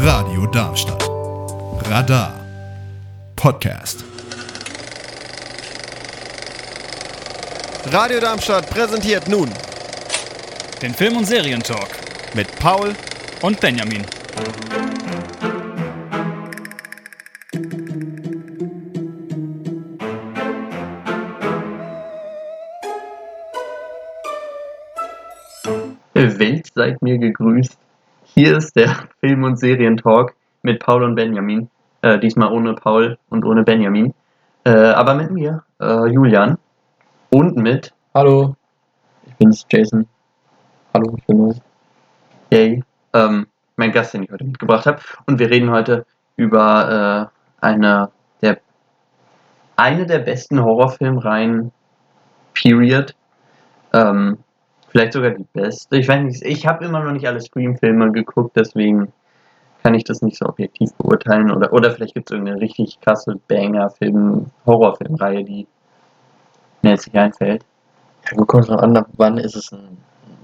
Radio Darmstadt. Radar. Podcast. Radio Darmstadt präsentiert nun Den Film- und Serientalk mit Paul und Benjamin. Welt seid mir gegrüßt. Hier ist der Film- und Serientalk mit Paul und Benjamin. Äh, diesmal ohne Paul und ohne Benjamin. Äh, aber mit mir, äh, Julian. Und mit, Hallo, ich bin's, Jason. Hallo, ich bin neu. yay, ähm, mein Gast, den ich heute mitgebracht habe. Und wir reden heute über äh, eine der eine der besten Horrorfilmreihen, period. Ähm, vielleicht sogar die beste. Ich weiß nicht, ich habe immer noch nicht alle Scream-Filme geguckt, deswegen kann ich das nicht so objektiv beurteilen. Oder, oder vielleicht gibt es irgendeine richtig krasse Banger-Film, Horrorfilmreihe, die mir jetzt nicht einfällt. Ja, gut, kommt drauf an, wann ist es ein,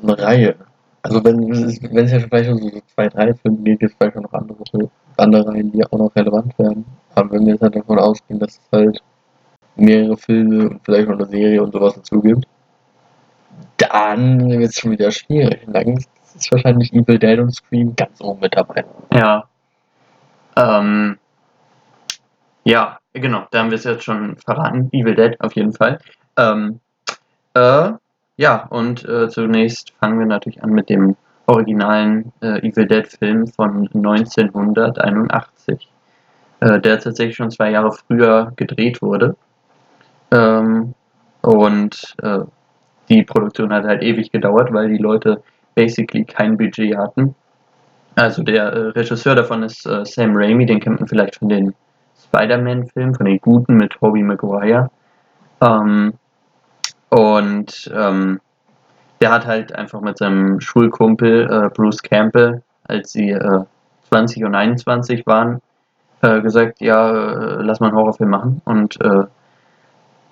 eine Reihe? Also wenn wenn es ja vielleicht schon so zwei, drei Filme geht, gibt es vielleicht auch noch andere, andere Reihen, die auch noch relevant werden. Aber wenn wir jetzt halt davon ausgehen, dass es halt mehrere Filme und vielleicht noch eine Serie und sowas dazu gibt, dann wird es schon wieder schwierig. Und dann ist wahrscheinlich Evil Dead und Scream ganz oben mit dabei. Ja. Ähm, ja, genau, da haben wir es jetzt schon verraten. Evil Dead auf jeden Fall. Ähm, äh, ja, und äh, zunächst fangen wir natürlich an mit dem originalen äh, Evil Dead Film von 1981, äh, der tatsächlich schon zwei Jahre früher gedreht wurde. Ähm, und äh, die Produktion hat halt ewig gedauert, weil die Leute basically kein Budget hatten. Also der äh, Regisseur davon ist äh, Sam Raimi, den kennt man vielleicht von den Spider-Man-Filmen, von den guten mit Tobey Maguire. Ähm, und ähm, der hat halt einfach mit seinem Schulkumpel äh, Bruce Campbell, als sie äh, 20 und 21 waren, äh, gesagt, ja, äh, lass mal einen Horrorfilm machen. Und äh,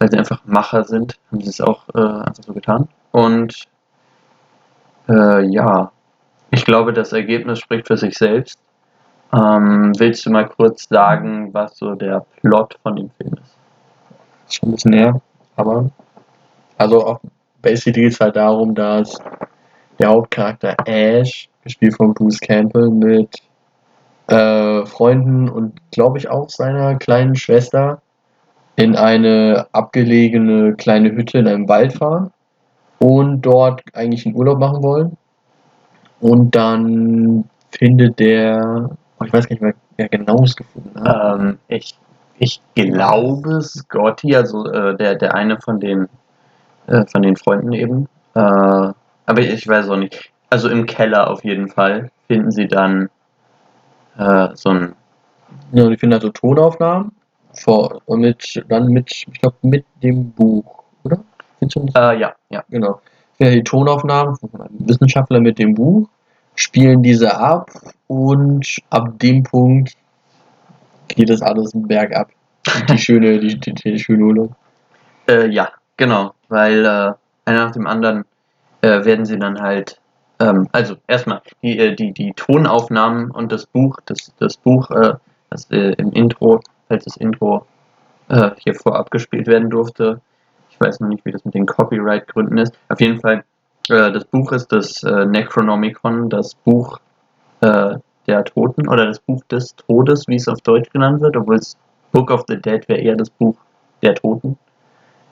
weil sie einfach Macher sind, haben sie es auch äh, einfach so getan. Und äh, ja, ich glaube, das Ergebnis spricht für sich selbst. Ähm, willst du mal kurz sagen, was so der Plot von dem Film ist? Schon ein bisschen näher, aber also auch basically geht es halt darum, dass der Hauptcharakter Ash, gespielt von Bruce Campbell, mit äh, Freunden und glaube ich auch seiner kleinen Schwester in eine abgelegene kleine Hütte in einem Wald fahren und dort eigentlich einen Urlaub machen wollen. Und dann findet der, oh, ich weiß gar nicht mehr, wer genau es gefunden hat. Ähm, ich, ich glaube Scotty, also äh, der, der eine von den, äh, von den Freunden eben. Äh, aber ich weiß auch nicht. Also im Keller auf jeden Fall finden sie dann äh, so ein. Ja, und ich finde also Tonaufnahmen vor, mit, dann mit, ich glaube, mit dem Buch, oder? Äh, ja, ja. Genau. Ja, die Tonaufnahmen von einem Wissenschaftler mit dem Buch spielen diese ab und ab dem Punkt geht das alles bergab. Die schöne, die, die, die schöne Urlaub. Äh, ja, genau. Weil äh, einer nach dem anderen äh, werden sie dann halt. Ähm, also erstmal die, äh, die, die Tonaufnahmen und das Buch, das, das Buch, äh, das äh, im Intro, falls das Intro äh, hier vorab gespielt werden durfte. Ich weiß noch nicht, wie das mit den Copyright-Gründen ist. Auf jeden Fall, äh, das Buch ist das äh, Necronomicon, das Buch äh, der Toten oder das Buch des Todes, wie es auf Deutsch genannt wird, obwohl es Book of the Dead wäre eher das Buch der Toten.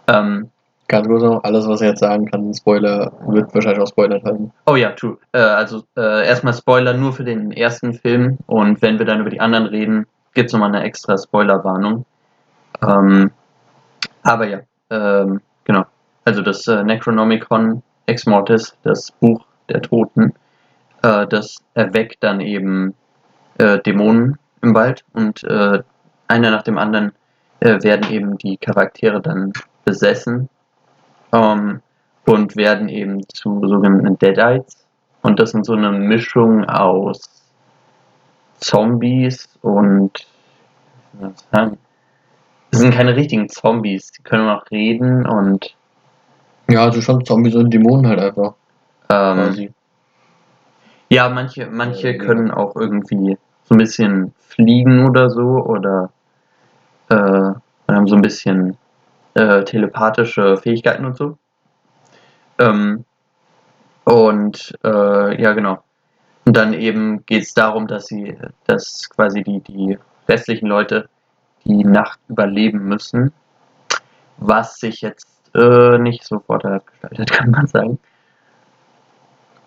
Ähm, Ganz kurz noch, alles, was ich jetzt sagen kann, Spoiler, wird wahrscheinlich auch Spoiler enthalten. Oh ja, true. Äh, also äh, erstmal Spoiler nur für den ersten Film und wenn wir dann über die anderen reden, gibt es nochmal eine extra Spoilerwarnung. Ähm, aber ja, ähm, genau. Also das äh, Necronomicon Ex Mortis, das Buch der Toten, äh, das erweckt dann eben äh, Dämonen im Wald und äh, einer nach dem anderen äh, werden eben die Charaktere dann besessen ähm, und werden eben zu sogenannten Deadites. Und das sind so eine Mischung aus Zombies und sagen? Das sind keine richtigen Zombies, die können auch reden und Ja, also schon Zombies und Dämonen halt einfach. ähm, ja, manche, manche Ja, können auch irgendwie so ein bisschen fliegen oder so oder äh, haben so ein bisschen äh, telepathische Fähigkeiten und so. Ähm, und äh, ja, genau. Und dann eben geht es darum, dass sie, dass quasi die, die restlichen Leute die Nacht überleben müssen, was sich jetzt äh, nicht so vorteilhaft gestaltet, kann man sagen.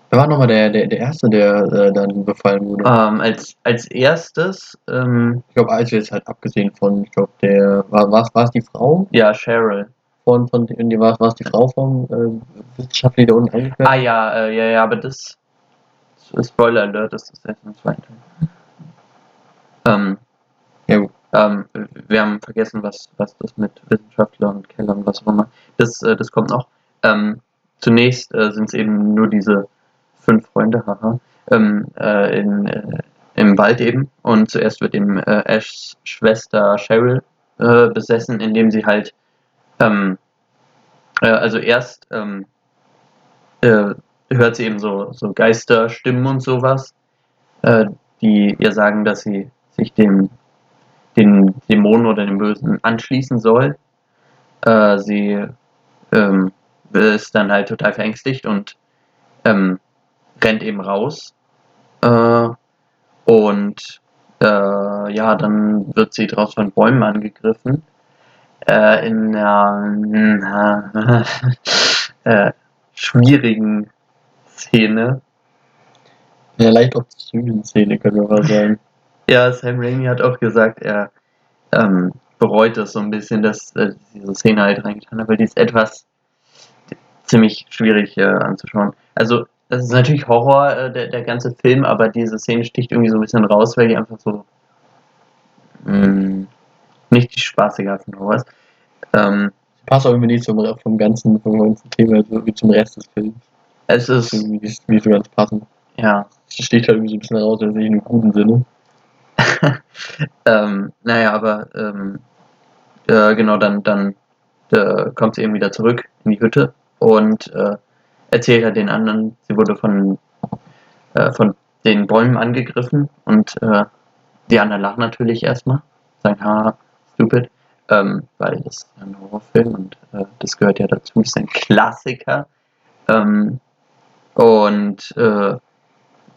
Wer war nochmal der, der, der Erste, der äh, dann befallen wurde? Ähm, als, als erstes, ähm, Ich glaube, als jetzt halt abgesehen von, ich glaube, der, war war es die Frau ja, Cheryl. von, von war es die Frau vom äh, Wissenschaftler, da unten angefangen Ah ja, äh, ja, ja, aber das Spoiler Alert, das ist erst im zweiten Teil. Ähm, Ja, ähm, wir haben vergessen, was, was das mit Wissenschaftler und Keller und was auch immer. Das, äh, das kommt noch. Ähm, zunächst äh, sind es eben nur diese fünf Freunde, haha, ähm, äh, in, äh, im Wald eben. Und zuerst wird eben äh, Ashs Schwester Cheryl äh, besessen, indem sie halt, ähm, äh, also erst ähm, äh, hört sie eben so, so Geisterstimmen und sowas, äh, die ihr sagen, dass sie sich dem den Dämonen oder dem Bösen anschließen soll. Äh, sie ähm, ist dann halt total verängstigt und ähm, rennt eben raus. Äh, und äh, ja, dann wird sie draußen von Bäumen angegriffen. Äh, in einer äh, schwierigen Szene. Einer leicht obszönen Szene, können wir mal sagen. Ja, Sam Raimi hat auch gesagt, er ähm, bereut es so ein bisschen, dass äh, diese Szene halt reingetan hat, weil die ist etwas ziemlich schwierig äh, anzuschauen. Also, das ist natürlich Horror, äh, der, der ganze Film, aber diese Szene sticht irgendwie so ein bisschen raus, weil die einfach so mh, nicht die spaßige Art von Horror ist. Ähm, Passt auch irgendwie nicht zum, vom ganzen, vom ganzen Thema, also wie zum Rest des Films. Es ist, nicht, nicht so ganz passend. ja, Es sticht halt irgendwie so ein bisschen raus, also in einem guten Sinne. ähm, naja, aber ähm, äh, genau, dann, dann äh, kommt sie eben wieder zurück in die Hütte und äh, erzählt halt den anderen, sie wurde von, äh, von den Bäumen angegriffen und äh, die anderen lachen natürlich erstmal, sagen, ha, stupid, ähm, weil das ist ein Horrorfilm und äh, das gehört ja dazu, das ist ein Klassiker. Ähm, und äh,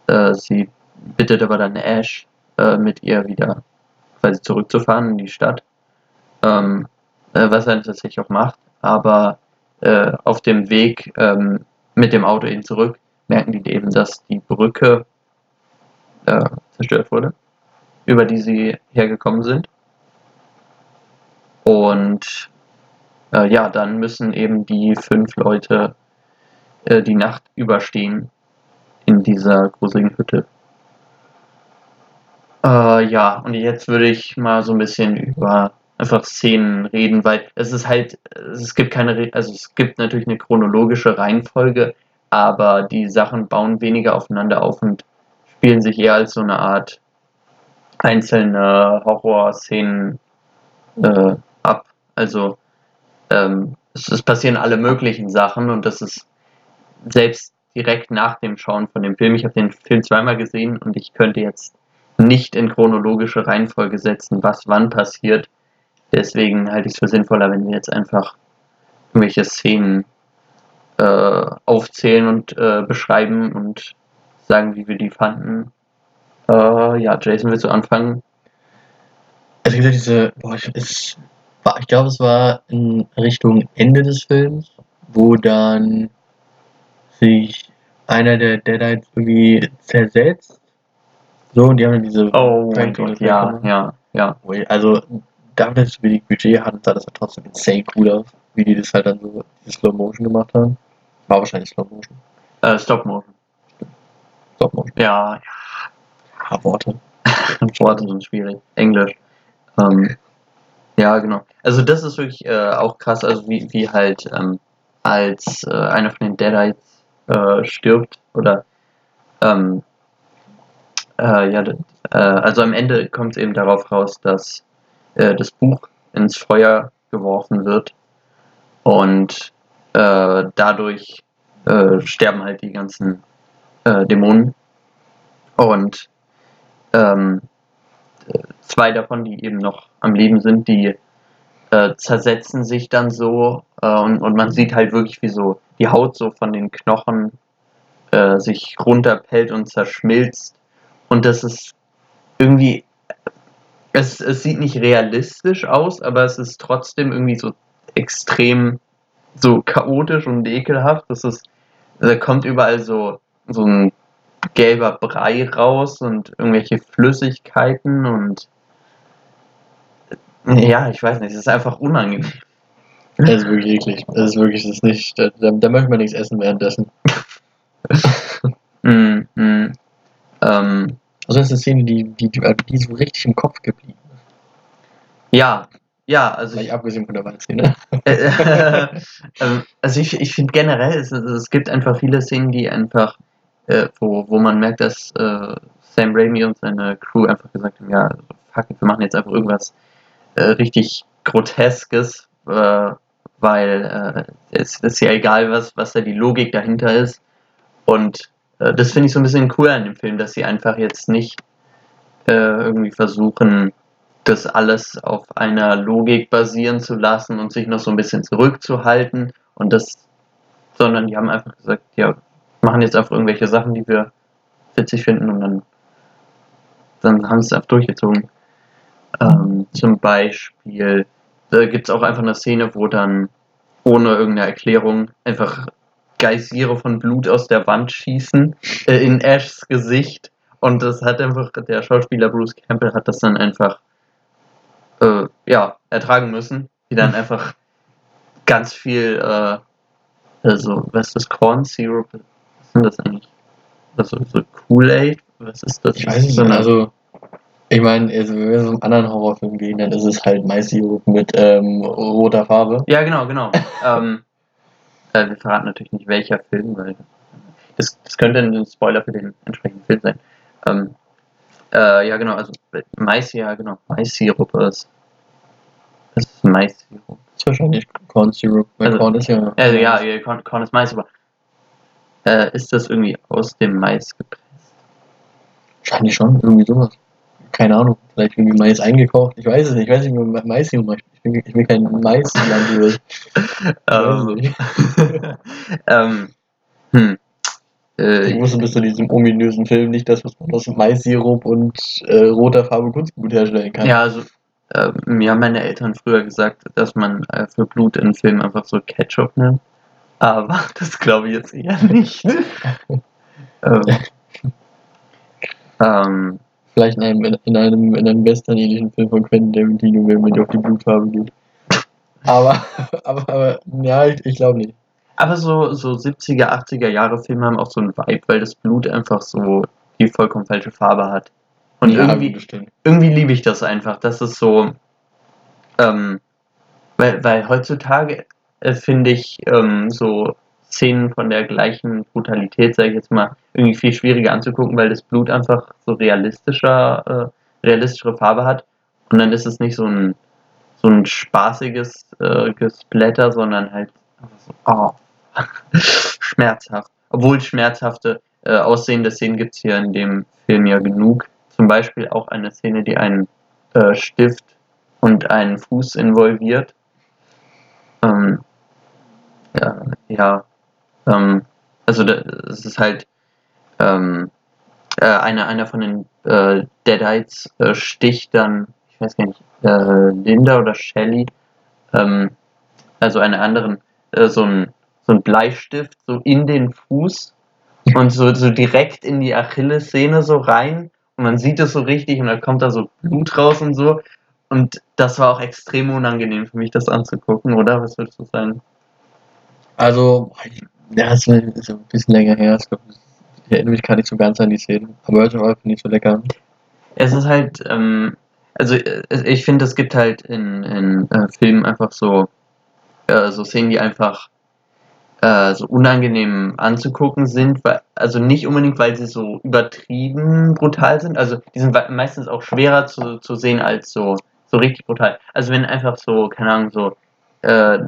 äh, sie bittet aber dann Ash, äh, mit ihr wieder quasi zurückzufahren in die Stadt. Ähm, äh, was er tatsächlich auch macht. Aber äh, auf dem Weg ähm, mit dem Auto eben zurück merken die eben, dass die Brücke äh, zerstört wurde, über die sie hergekommen sind. Und äh, ja, dann müssen eben die fünf Leute äh, die Nacht überstehen in dieser gruseligen Hütte. Äh, ja, und jetzt würde ich mal so ein bisschen über einfach Szenen reden, weil es ist halt, es gibt keine, also es gibt natürlich eine chronologische Reihenfolge, aber die Sachen bauen weniger aufeinander auf und spielen sich eher als so eine Art einzelne Horrorszenen äh, ab. Also ähm, es, es passieren alle möglichen Sachen und das ist selbst direkt nach dem Schauen von dem Film. Ich habe den Film zweimal gesehen und ich könnte jetzt nicht in chronologische Reihenfolge setzen, was wann passiert. Deswegen halte ich es für sinnvoller, wenn wir jetzt einfach irgendwelche Szenen äh, aufzählen und äh, beschreiben und sagen, wie wir die fanden. Äh, ja, Jason, willst du anfangen? Also wie gesagt, diese, boah, es ich glaube, es war in Richtung Ende des Films, wo dann sich einer der Deadites irgendwie zersetzt. So, und die haben diese. Oh mein Gott, ja, ja, ja. Also, dafür, dass wir wenig Budget hatten, sah das ja trotzdem insane cool aus, wie die das halt dann so, diese Slow Motion gemacht haben. War wahrscheinlich Slow Motion. Äh, Stop Motion. Stop Motion. Ja, Ja, Worte. Worte sind schwierig. Englisch. Ähm, ja, genau. Also das ist wirklich äh, auch krass, also wie, wie halt ähm, als äh, einer von den Deadites äh, stirbt oder ähm, äh, ja, äh, also am Ende kommt es eben darauf raus, dass äh, das Buch ins Feuer geworfen wird und äh, dadurch äh, sterben halt die ganzen Dämonen und ähm, äh, zwei davon, die eben noch am Leben sind, die zersetzen sich dann so und, und man sieht halt wirklich, wie so die Haut so von den Knochen äh, sich runterpellt und zerschmilzt. Und das ist irgendwie, es, es sieht nicht realistisch aus, aber es ist trotzdem irgendwie so extrem so chaotisch und ekelhaft. Das ist, da kommt überall so, so ein gelber Brei raus und irgendwelche Flüssigkeiten und ja, ich weiß nicht, es ist einfach unangenehm. Das ist wirklich eklig. Das ist wirklich, das ist nicht, da, da, da möchte man nichts essen währenddessen. Mm, mm. Ähm, Also das ist eine Szene, die, die, die, die ist so richtig im Kopf geblieben. ja, ja, also ich, abgesehen von der Waldszene. äh, ähm, also ich, ich finde generell, es, es gibt einfach viele Szenen, die einfach, äh, wo, wo man merkt, dass äh, Sam Raimi und seine Crew einfach gesagt haben, ja, fuck it, wir machen jetzt einfach irgendwas äh, richtig Groteskes, äh, weil äh, es ist ja egal, was, was da die Logik dahinter ist. Und äh, das finde ich so ein bisschen cool an dem Film, dass sie einfach jetzt nicht äh, irgendwie versuchen, das alles auf einer Logik basieren zu lassen und sich noch so ein bisschen zurückzuhalten und das, sondern die haben einfach gesagt, ja, machen jetzt einfach irgendwelche Sachen, die wir witzig finden und dann, dann haben sie es einfach durchgezogen. Ähm, zum Beispiel, da gibt es auch einfach eine Szene, wo dann ohne irgendeine Erklärung einfach Geysire von Blut aus der Wand schießen äh, in Ashs Gesicht und das hat einfach, der Schauspieler Bruce Campbell hat das dann einfach äh, ja, ertragen müssen, die dann einfach ganz viel, äh, also, was ist das, Corn Syrup? Was ist denn das eigentlich? Also, so Kool-Aid? Was ist das? Ich weiß nicht, So eine- also ich meine, also, wenn wir so einen anderen Horrorfilm gehen, dann ist es halt Maissirup mit ähm, roter Farbe. Ja, genau, genau. ähm, äh, wir verraten natürlich nicht welcher Film, weil das, das könnte ein Spoiler für den entsprechenden Film sein. Ähm, äh, ja, genau, also Mais, ja, genau, Mais-Sirup ist. Das ist Mais-Sirup. Das ist wahrscheinlich Corn Syrup, weil Also- Corn ist ja. Also ja, Korn, Korn ist Mais, aber äh, ist das irgendwie aus dem Mais gepresst? Wahrscheinlich schon, irgendwie sowas. Keine Ahnung, vielleicht irgendwie Mais eingekocht. Ich weiß es nicht, ich weiß nicht, wie man Mais hier macht. Ich bin, ich bin kein Mais-Landwirt. Ähm, ähm, hm. Ich Äh, wusste bis zu diesem ominösen Film nicht, dass man aus Mais-Sirup und äh, roter Farbe Kunstblut herstellen kann. ja, also äh, mir haben meine Eltern früher gesagt, dass man äh, für Blut in Filmen einfach so Ketchup nimmt. Aber das glaube ich jetzt eher nicht. ähm, ähm, Vielleicht in einem, in einem, in einem western-ähnlichen Film von Quentin Tarantino, wenn man auf die Blutfarbe geht. Aber, aber, aber ja, ich, ich glaube nicht. aber so, so 70er, 80er Jahre Filme haben auch so einen Vibe, weil das Blut einfach so die vollkommen falsche Farbe hat. Und ja, irgendwie, irgendwie liebe ich das einfach. Das ist so, ähm, weil, weil heutzutage äh, finde ich ähm, so Szenen von der gleichen Brutalität, sage ich jetzt mal, irgendwie viel schwieriger anzugucken, weil das Blut einfach so realistischer, äh, realistischere Farbe hat. Und dann ist es nicht so ein, so ein spaßiges äh, Gesplatter, sondern halt so, oh, schmerzhaft. Obwohl schmerzhafte äh, aussehende Szenen gibt es hier in dem Film ja genug. Zum Beispiel auch eine Szene, die einen äh, Stift und einen Fuß involviert. Ähm, ja, ja ähm, also da- es ist halt ähm, äh, einer, einer von den äh, Deadites äh, sticht dann, ich weiß gar nicht, äh, Linda oder Shelly, ähm, also einer anderen, äh, so ein so ein Bleistift so in den Fuß und so, so direkt in die Achillessehne so rein und man sieht es so richtig und dann kommt da so Blut raus und so und das war auch extrem unangenehm für mich, das anzugucken, oder? Was würdest du sagen? Also, ja, es ist so ein bisschen länger her. Ich glaube, ich erinnere mich gar nicht so ganz an die Szene. Aber sich auf nicht so lecker. Es ist halt, ähm, also äh, ich finde, es gibt halt in, in äh, Filmen einfach so, äh, so Szenen, die einfach äh, so unangenehm anzugucken sind, weil, also nicht unbedingt, weil sie so übertrieben brutal sind, also die sind meistens auch schwerer zu, zu sehen als so, so richtig brutal. Also wenn einfach so, keine Ahnung, so äh,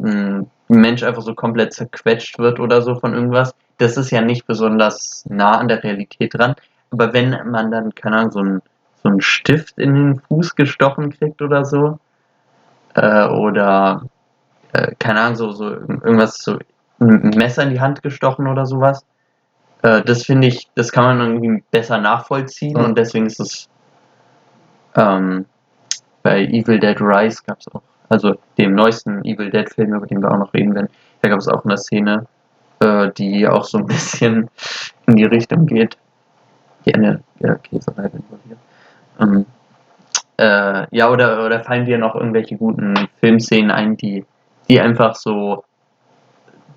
Mensch einfach so komplett zerquetscht wird oder so von irgendwas, das ist ja nicht besonders nah an der Realität dran. Aber wenn man dann, keine Ahnung, so ein, so einen Stift in den Fuß gestochen kriegt oder so. Äh, oder, äh, keine Ahnung, so, so irgendwas, so ein Messer in die Hand gestochen oder sowas. Äh, das finde ich, das kann man irgendwie besser nachvollziehen Mhm. und deswegen ist es ähm, bei Evil Dead Rise gab es auch, also dem neuesten Evil Dead Film, über den wir auch noch reden werden, da gab es auch eine Szene, äh, die auch so ein bisschen in die Richtung geht. Die eine ja, Käserei involviert. Ähm, äh, ja, oder, oder fallen dir noch irgendwelche guten Filmszenen ein, die, die einfach so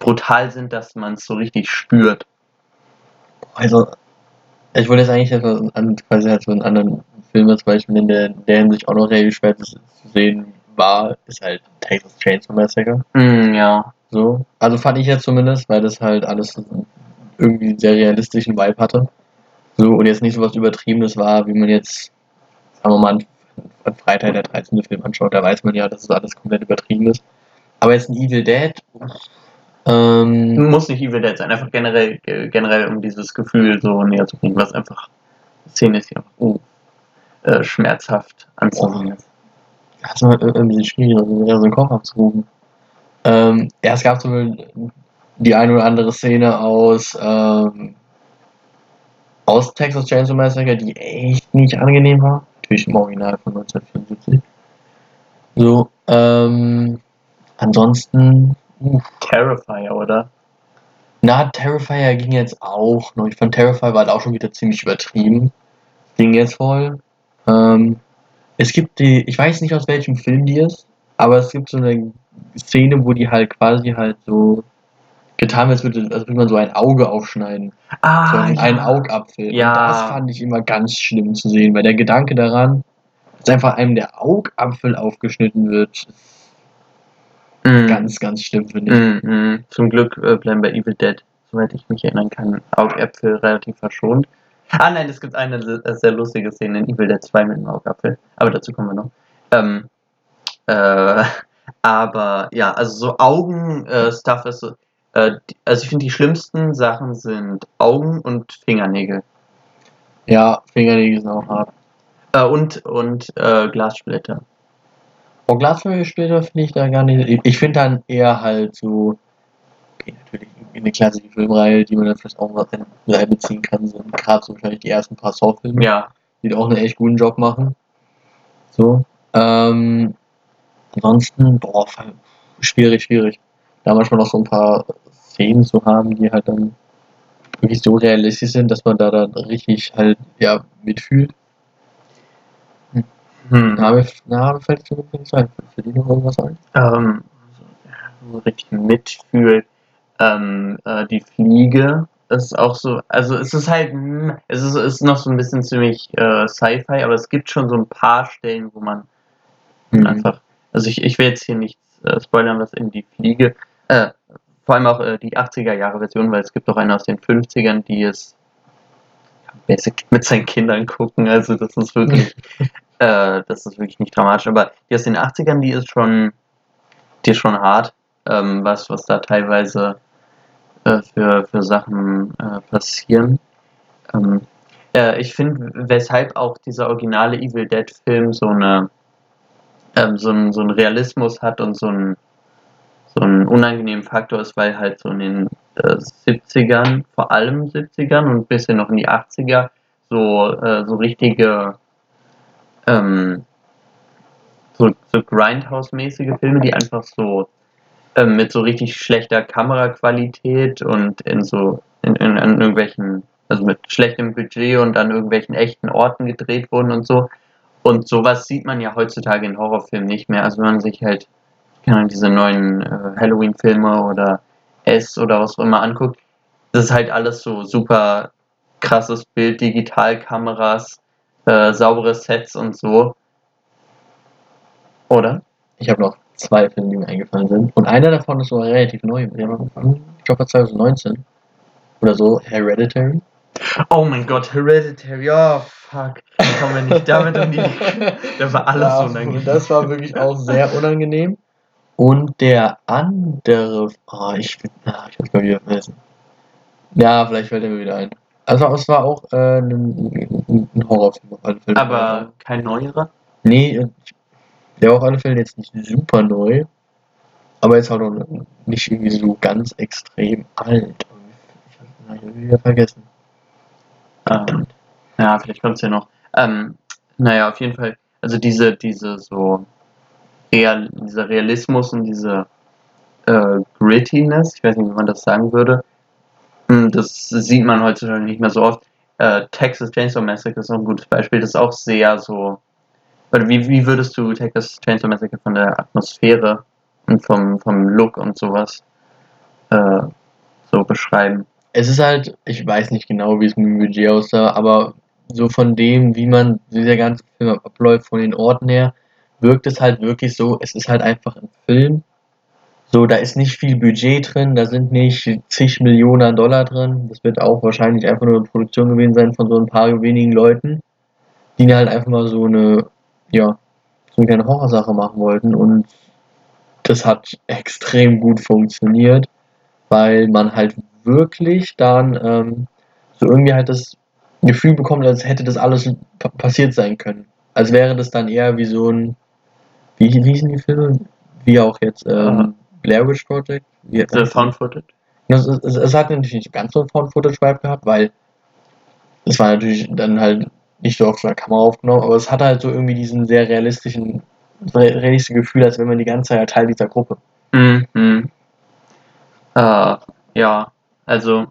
brutal sind, dass man es so richtig spürt? Also, ich wollte jetzt eigentlich an, quasi halt so einen anderen Film als Beispiel nennen, der, der Hinsicht auch noch relativ schwer zu, zu sehen war, ist halt Texas Chainsaw Massacre. Mm, ja. So. Also fand ich jetzt zumindest, weil das halt alles irgendwie einen sehr realistischen Vibe hatte. So, und jetzt nicht so was Übertriebenes war, wie man jetzt, sagen wir mal, an Freitag der 13. Film anschaut, da weiß man ja, dass es alles komplett übertrieben ist. Aber jetzt ein Evil Dead, ähm, Muss nicht Evil Dead sein, einfach generell, generell um dieses Gefühl so näher zu bringen, was einfach Szene ist, die einfach oh, äh, schmerzhaft anzusehen ist. Das ist halt ein bisschen schwierig, also eher so einen Kopf abzurufen. Ähm, ja, es gab Beispiel die eine oder andere Szene aus, ähm, aus Texas Chainsaw Massacre, die echt nicht angenehm war. Natürlich im Original von 1974. So, ähm, ansonsten, Terrifier, oder? na, Terrifier ging jetzt auch noch. Ich fand Terrifier war halt auch schon wieder ziemlich übertrieben. Ging jetzt voll. Ähm, es gibt die, ich weiß nicht aus welchem Film die ist, aber es gibt so eine Szene, wo die halt quasi halt so getan wird, als würde, als würde man so ein Auge aufschneiden. so Ah, einen, einen Augapfel. Ja. Und das fand ich immer ganz schlimm zu sehen, weil der Gedanke daran, dass einfach einem der Augapfel aufgeschnitten wird, Mm, ganz, ganz schlimm, finde ich. mm, mm. Zum Glück äh, bleiben bei Evil Dead, soweit ich mich erinnern kann, Augäpfel relativ verschont. Ah nein, es gibt eine äh, sehr lustige Szene in Evil Dead 2 mit dem Augapfel, aber dazu kommen wir noch. Ähm, äh, aber ja, also so Augen-Stuff ist so, äh, die- also ich finde die schlimmsten Sachen sind Augen und Fingernägel. Ja, Fingernägel sind auch hart. Äh, und und äh, Glassplitter. Glasfläche später finde ich da gar nicht. Ich, ich finde dann eher halt so, okay, natürlich eine klassische Filmreihe, die man dann vielleicht auch mal einbeziehen kann, sind gerade so wahrscheinlich die ersten paar Saw-Filme, Ja. die auch einen echt guten Job machen. So. Ähm, ansonsten, boah, schwierig, schwierig. Da manchmal noch so ein paar Szenen zu haben, die halt dann wirklich so realistisch sind, dass man da dann richtig halt, ja, mitfühlt. Hm. Na, na, fällt es nicht ein. Für die noch irgendwas ein? ähm, so richtig mitfühlt. Ähm, äh, die Fliege ist auch so, also es ist halt, hm, es ist, ist noch so ein bisschen ziemlich äh, Sci-Fi, aber es gibt schon so ein paar Stellen, wo man Mhm. einfach, also ich, ich will jetzt hier nichts äh, spoilern, was in die Fliege, äh, vor allem auch äh, die 80er Jahre Version, weil es gibt auch eine aus den 50ern, die es basic mit seinen Kindern gucken, also das ist wirklich, äh, das ist wirklich nicht dramatisch, aber die aus den 80ern, die ist schon, die ist schon hart, ähm, was, was da teilweise äh, für, für Sachen äh, passieren. Ähm, äh, ich finde, weshalb auch dieser originale Evil Dead Film so eine ähm, so, ein, so einen Realismus hat und so einen so einen unangenehmen Faktor ist, weil halt so in den äh, 70ern, vor allem 70ern und ein bisschen noch in die 80er, so, äh, so richtige ähm, so, so Grindhouse-mäßige Filme, die einfach so ähm, mit so richtig schlechter Kameraqualität und in so in, in, in irgendwelchen, also mit schlechtem Budget und an irgendwelchen echten Orten gedreht wurden und so. Und sowas sieht man ja heutzutage in Horrorfilmen nicht mehr. Also wenn man sich halt keine diese neuen äh, Halloween-Filme oder S oder was auch immer anguckt, das ist halt alles so super krasses Bild, Digitalkameras, äh, saubere Sets und so. Oder? Ich habe noch zwei Filme, die mir eingefallen sind. Und einer davon ist sogar relativ neu. Ich glaube, 2019. Oder so. Hereditary. Oh mein Gott, Hereditary, oh fuck. Da kommen wir nicht damit um die. Da war alles so unangenehm. Das war wirklich auch sehr unangenehm. Und der andere. Oh, ich, ah, ich muss mal wieder vergessen. Ja, vielleicht fällt er mir wieder ein. Also es war auch äh, ein, ein Horrorfilm auf alle Fälle. Aber kein neuerer? Nee, äh, der alle Fälle jetzt nicht super neu, aber jetzt halt auch nicht irgendwie so ganz extrem alt. Ich habe wieder vergessen. Ähm, ja, vielleicht kommt es ja noch. Ähm, naja, auf jeden Fall. Also diese, diese so Real, dieser Realismus und diese äh, Grittiness, ich weiß nicht, wie man das sagen würde, hm, das sieht man heutzutage nicht mehr so oft. Äh, Texas Chainsaw Massacre ist auch ein gutes Beispiel. Das ist auch sehr so. Oder wie, wie würdest du Texas Chainsaw Massacre von der Atmosphäre und vom, vom Look und sowas äh, so beschreiben? Es ist halt, ich weiß nicht genau, wie es mit dem Budget aussah, aber so von dem, wie man dieser ganze Film abläuft, von den Orten her, wirkt es halt wirklich so, es ist halt einfach ein Film. So, da ist nicht viel Budget drin, da sind nicht zig Millionen Dollar drin. Das wird auch wahrscheinlich einfach nur eine Produktion gewesen sein von so ein paar wenigen Leuten, die halt einfach mal so eine, ja, so eine kleine Horrorsache machen wollten und das hat extrem gut funktioniert, weil man halt wirklich dann ähm, so irgendwie halt das Gefühl bekommt, als hätte das alles passiert sein können. Als wäre das dann eher wie so ein, wie, hießen die Filme? Wie auch jetzt ähm, Blair Witch Project. Wie, The Found Footage? es, es, es hat natürlich nicht ganz so einen Found Footage Vibe gehabt, weil es war natürlich dann halt nicht so auf der Kamera aufgenommen, aber es hatte halt so irgendwie diesen sehr realistischen, realistischen Gefühl, als wenn man die ganze Zeit Teil dieser Gruppe. Mhm. Äh, ja, also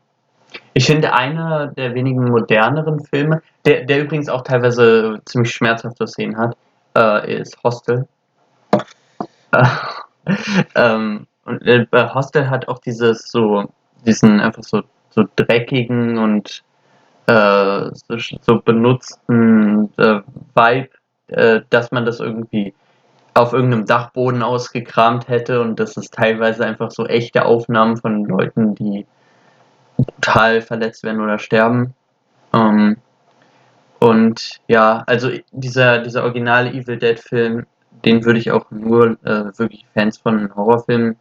ich finde einer der wenigen moderneren Filme, der, der übrigens auch teilweise ziemlich schmerzhafte Szenen hat, äh, ist Hostel. Äh, ähm, und äh, Hostel hat auch dieses so, diesen einfach so, so dreckigen und äh, so, benutzten äh, Vibe, äh, dass man das irgendwie auf irgendeinem Dachboden ausgekramt hätte und das ist teilweise einfach so echte Aufnahmen von Leuten, die brutal verletzt werden oder sterben. Ähm, und ja, also dieser, dieser originale Evil Dead Film, den würde ich auch nur äh, wirklich Fans von Horrorfilmen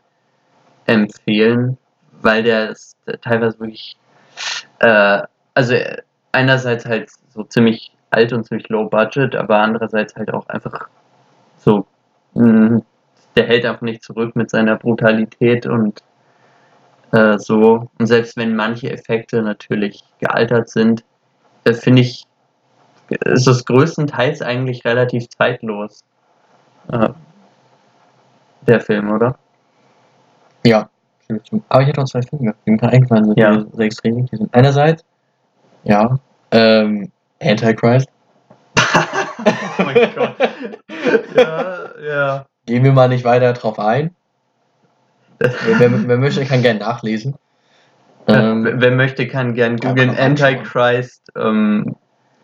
empfehlen, weil der ist teilweise wirklich, äh, also einerseits halt so ziemlich alt und ziemlich low budget, aber andererseits halt auch einfach so, mh, der hält einfach nicht zurück mit seiner Brutalität und äh, so. Und selbst wenn manche Effekte natürlich gealtert sind, äh, finde ich, ist es größtenteils eigentlich relativ zeitlos. Äh, der Film, oder? Ja, ich. Aber ich hätte noch zwei Filme die mir gerade eingefallen Ja. sehr extrem wichtig sind. Einerseits, ja, ähm, Antichrist. oh mein Gott. ja, ja. Gehen wir mal nicht weiter drauf ein. Wer, wer, möchte, kann gerne nachlesen. Ähm, wer, wer möchte, kann gern googeln. Antichrist, ähm,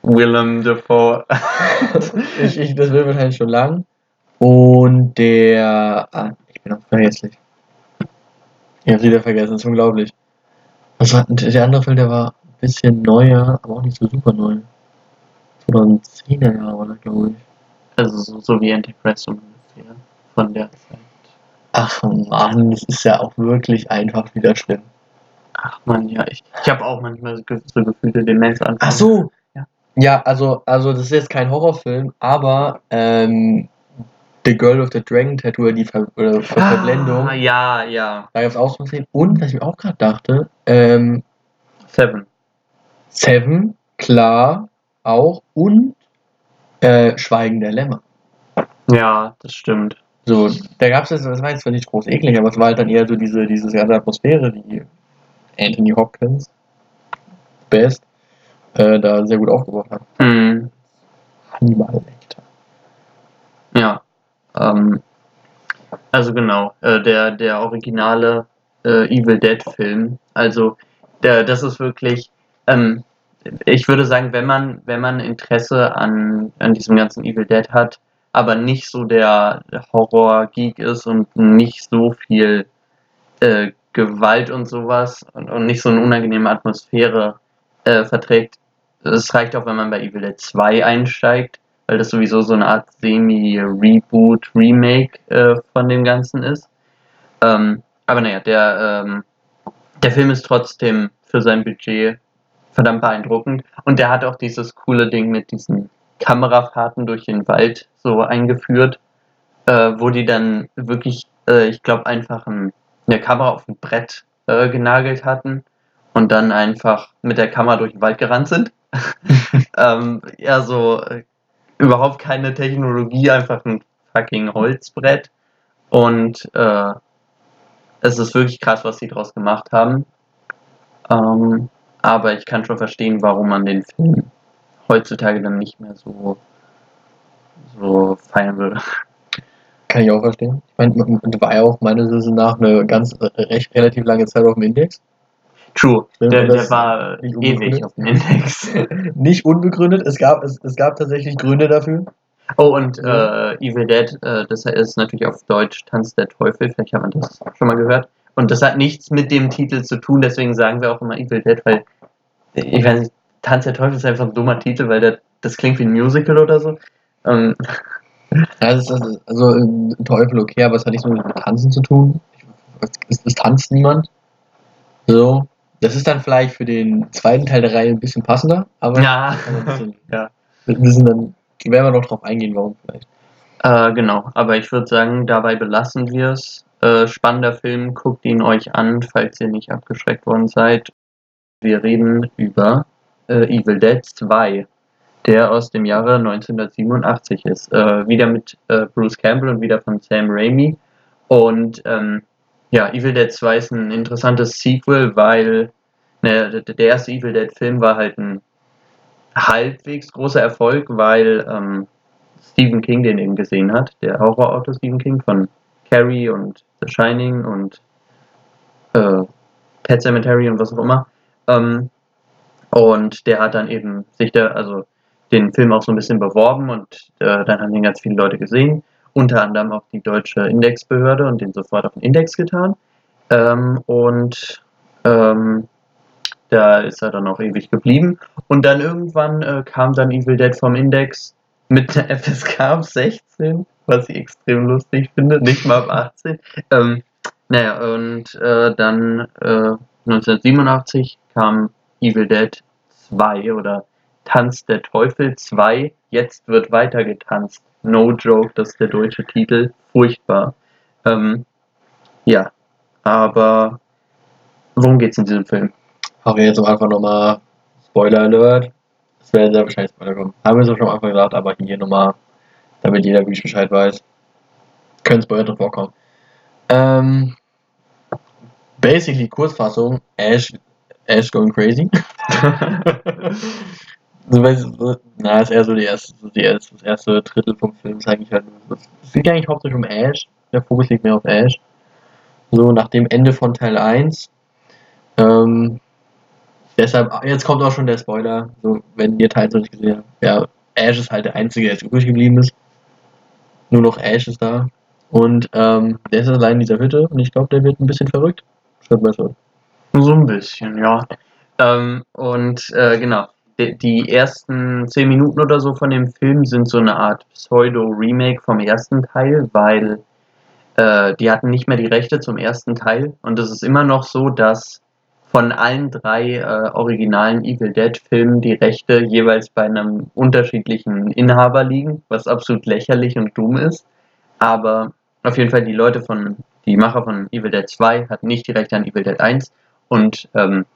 Willem Dafoe. ich, ich, das wird wahrscheinlich schon lang. Und der. Ah, ich bin auch vergesslich. Ich hab's wieder vergessen, das ist unglaublich. Was war, der andere Film, der war bisschen neuer, aber auch nicht so super neu. 2010er Jahre war das, glaube ich. also so, so wie Antichrist so ungefähr von der Zeit. Ach Mann, das ist ja auch wirklich einfach wieder schlimm. Ach man, ja, ich, ich habe auch manchmal so ge- so gefühlte Demenz an. Ach so! Ja. Ja, also, also das ist jetzt kein Horrorfilm, aber ähm, The Girl with the Dragon Tattoo, die Ver oder Ver Verblendung, Ah, ja, ja. da gab es auch so Szene. Und was ich mir auch gerade dachte, ähm, Seven. Seven, klar, auch und äh, Schweigen der Lämmer. Ja, das stimmt. So, da gab es jetzt, das war jetzt zwar nicht groß eklig, aber es war halt dann eher so diese, diese ganze Atmosphäre, die Anthony Hopkins, Best, äh, da sehr gut aufgebaut hat. Hm, Hannibal Lecter. ja. Ähm, also genau, äh, der, der originale äh, Evil Dead Film. Also der, das ist wirklich, ähm, ich würde sagen, wenn man, wenn man Interesse an, an diesem ganzen Evil Dead hat, aber nicht so der Horror-Geek ist und nicht so viel äh, Gewalt und sowas und, und nicht so eine unangenehme Atmosphäre äh, verträgt, es reicht auch, wenn man bei Evil Dead 2 einsteigt, weil das sowieso so eine Art Semi-Reboot, Remake äh, von dem Ganzen ist. Ähm, aber naja, der, ähm, der Film ist trotzdem für sein Budget verdammt beeindruckend. Und der hat auch dieses coole Ding mit diesen Kamerafahrten durch den Wald so eingeführt, äh, wo die dann wirklich, äh, ich glaube, einfach ein, eine Kamera auf ein Brett äh, genagelt hatten und dann einfach mit der Kamera durch den Wald gerannt sind. ähm, ja, so äh, überhaupt keine Technologie, einfach ein fucking Holzbrett. Und äh, es ist wirklich krass, was sie daraus gemacht haben. Ähm, aber ich kann schon verstehen, warum man den Film heutzutage dann nicht mehr so, so feiern würde. Kann ich auch verstehen. Ich meine, war ja auch meines Wissens nach eine ganz äh, recht relativ lange Zeit auf dem Index. True, der, der war ewig auf dem Index. Nicht unbegründet, es gab, es, es gab tatsächlich Gründe dafür. Oh, und äh, Evil Dead, äh, das ist natürlich auf Deutsch Tanz der Teufel, vielleicht hat man das schon mal gehört. Und das hat nichts mit dem Titel zu tun, deswegen sagen wir auch immer Evil Dead, weil ich weiß nicht, Tanz der Teufel ist einfach ein dummer Titel, weil der, das klingt wie ein Musical oder so. Ähm, Also, es ist, also äh, Teufel okay, aber es hat nichts mit Tanzen zu tun. Es, es, tanzt niemand. So. Das ist dann vielleicht für den zweiten Teil der Reihe ein bisschen passender, aber, ja, bisschen, ja. wir sind dann, werden wir noch drauf eingehen, warum vielleicht. Äh, genau, aber ich würde sagen, dabei belassen wir es. Äh, spannender Film, guckt ihn euch an, falls ihr nicht abgeschreckt worden seid. Wir reden über äh, Evil Dead 2, der aus dem Jahre 1987 ist. Äh, wieder mit äh, Bruce Campbell und wieder von Sam Raimi. Und ähm, ja, Evil Dead 2 ist ein interessantes Sequel, weil ne, der erste Evil Dead Film war halt ein halbwegs großer Erfolg, weil ähm, Stephen King den eben gesehen hat, der Horrorautor Stephen King von Carrie und The Shining und äh, Pet Cemetery und was auch immer. Ähm, und der hat dann eben sich da, also den Film auch so ein bisschen beworben und äh, dann haben den ganz viele Leute gesehen, unter anderem auch die deutsche Indexbehörde und den sofort auf den Index getan. Ähm, und ähm, da ist er dann auch ewig geblieben. Und dann irgendwann äh, kam dann Evil Dead vom Index mit einer FSK ab 16, was ich extrem lustig finde, nicht mal ab 18. Ähm, naja, und äh, dann äh, 1987 kam Evil Dead 2 oder Tanz der Teufel 2. Jetzt wird weiter getanzt. No joke, das ist der deutsche Titel. Furchtbar. Ähm, ja, aber worum geht's in diesem Film? Machen wir jetzt Anfang nochmal Spoiler Alert. Es werden sehr wahrscheinlich Spoiler kommen. Haben wir so schon am Anfang gesagt, aber hier nochmal, damit jeder wirklich Bescheid weiß. Können Spoiler drin vorkommen. Ähm, basically, Kurzfassung, Ash, Ash going crazy. so, so, na, ist eher so die erste, die erste, das erste Drittel vom Film ist eigentlich halt, es geht eigentlich hauptsächlich um Ash. Der Fokus liegt mehr auf Ash. So, nach dem Ende von Teil 1 ähm, deshalb, jetzt kommt auch schon der Spoiler, so, wenn ihr Teil noch nicht gesehen habt. Ja, Ash ist halt der Einzige, der jetzt übrig geblieben ist. Nur noch Ash ist da. Und ähm, der ist allein in dieser Hütte und ich glaube, der wird ein bisschen verrückt. Besser. So ein bisschen, ja. Ähm, und äh, genau, die, die ersten zehn Minuten oder so von dem Film sind so eine Art Pseudo-Remake vom ersten Teil, weil äh, die hatten nicht mehr die Rechte zum ersten Teil. Und es ist immer noch so, dass von allen drei äh, originalen Evil Dead-Filmen die Rechte jeweils bei einem unterschiedlichen Inhaber liegen, was absolut lächerlich und dumm ist. Aber auf jeden Fall die Leute von, die Macher von Evil Dead 2 hatten nicht die Rechte an Evil Dead 1 und ähm,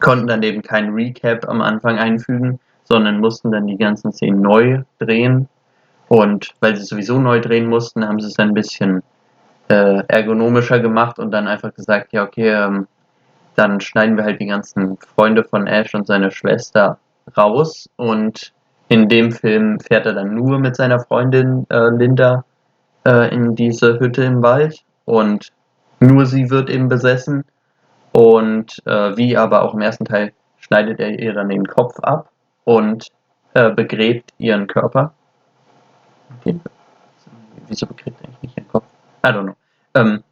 konnten dann eben kein Recap am Anfang einfügen, sondern mussten dann die ganzen Szenen neu drehen. Und weil sie sowieso neu drehen mussten, haben sie es ein bisschen äh, ergonomischer gemacht und dann einfach gesagt, ja, okay, ähm, dann schneiden wir halt die ganzen Freunde von Ash und seine Schwester raus. Und in dem Film fährt er dann nur mit seiner Freundin äh, Linda äh, in diese Hütte im Wald. Und nur sie wird eben besessen. Und äh, wie aber auch im ersten Teil schneidet er ihr dann den Kopf ab und äh, begräbt ihren Körper. Okay. Wieso begräbt er eigentlich nicht ihren Kopf? I don't know. Ähm,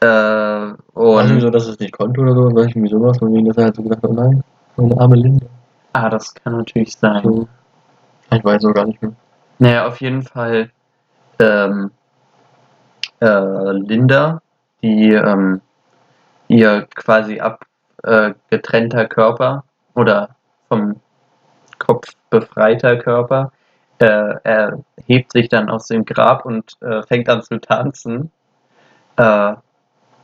äh, Weiß nicht und so, dass es nicht konnte oder so, weiß ich nicht sowas, von wegen, dass er halt so gesagt hat, oh nein, meine arme Linda. ah, das kann natürlich sein. So. Ich weiß so gar nicht mehr. Naja, auf jeden Fall ähm, äh, Linda, die ähm, ihr quasi abgetrennter Körper oder vom Kopf befreiter Körper. Äh, er hebt sich dann aus dem Grab und äh, fängt an zu tanzen. Äh,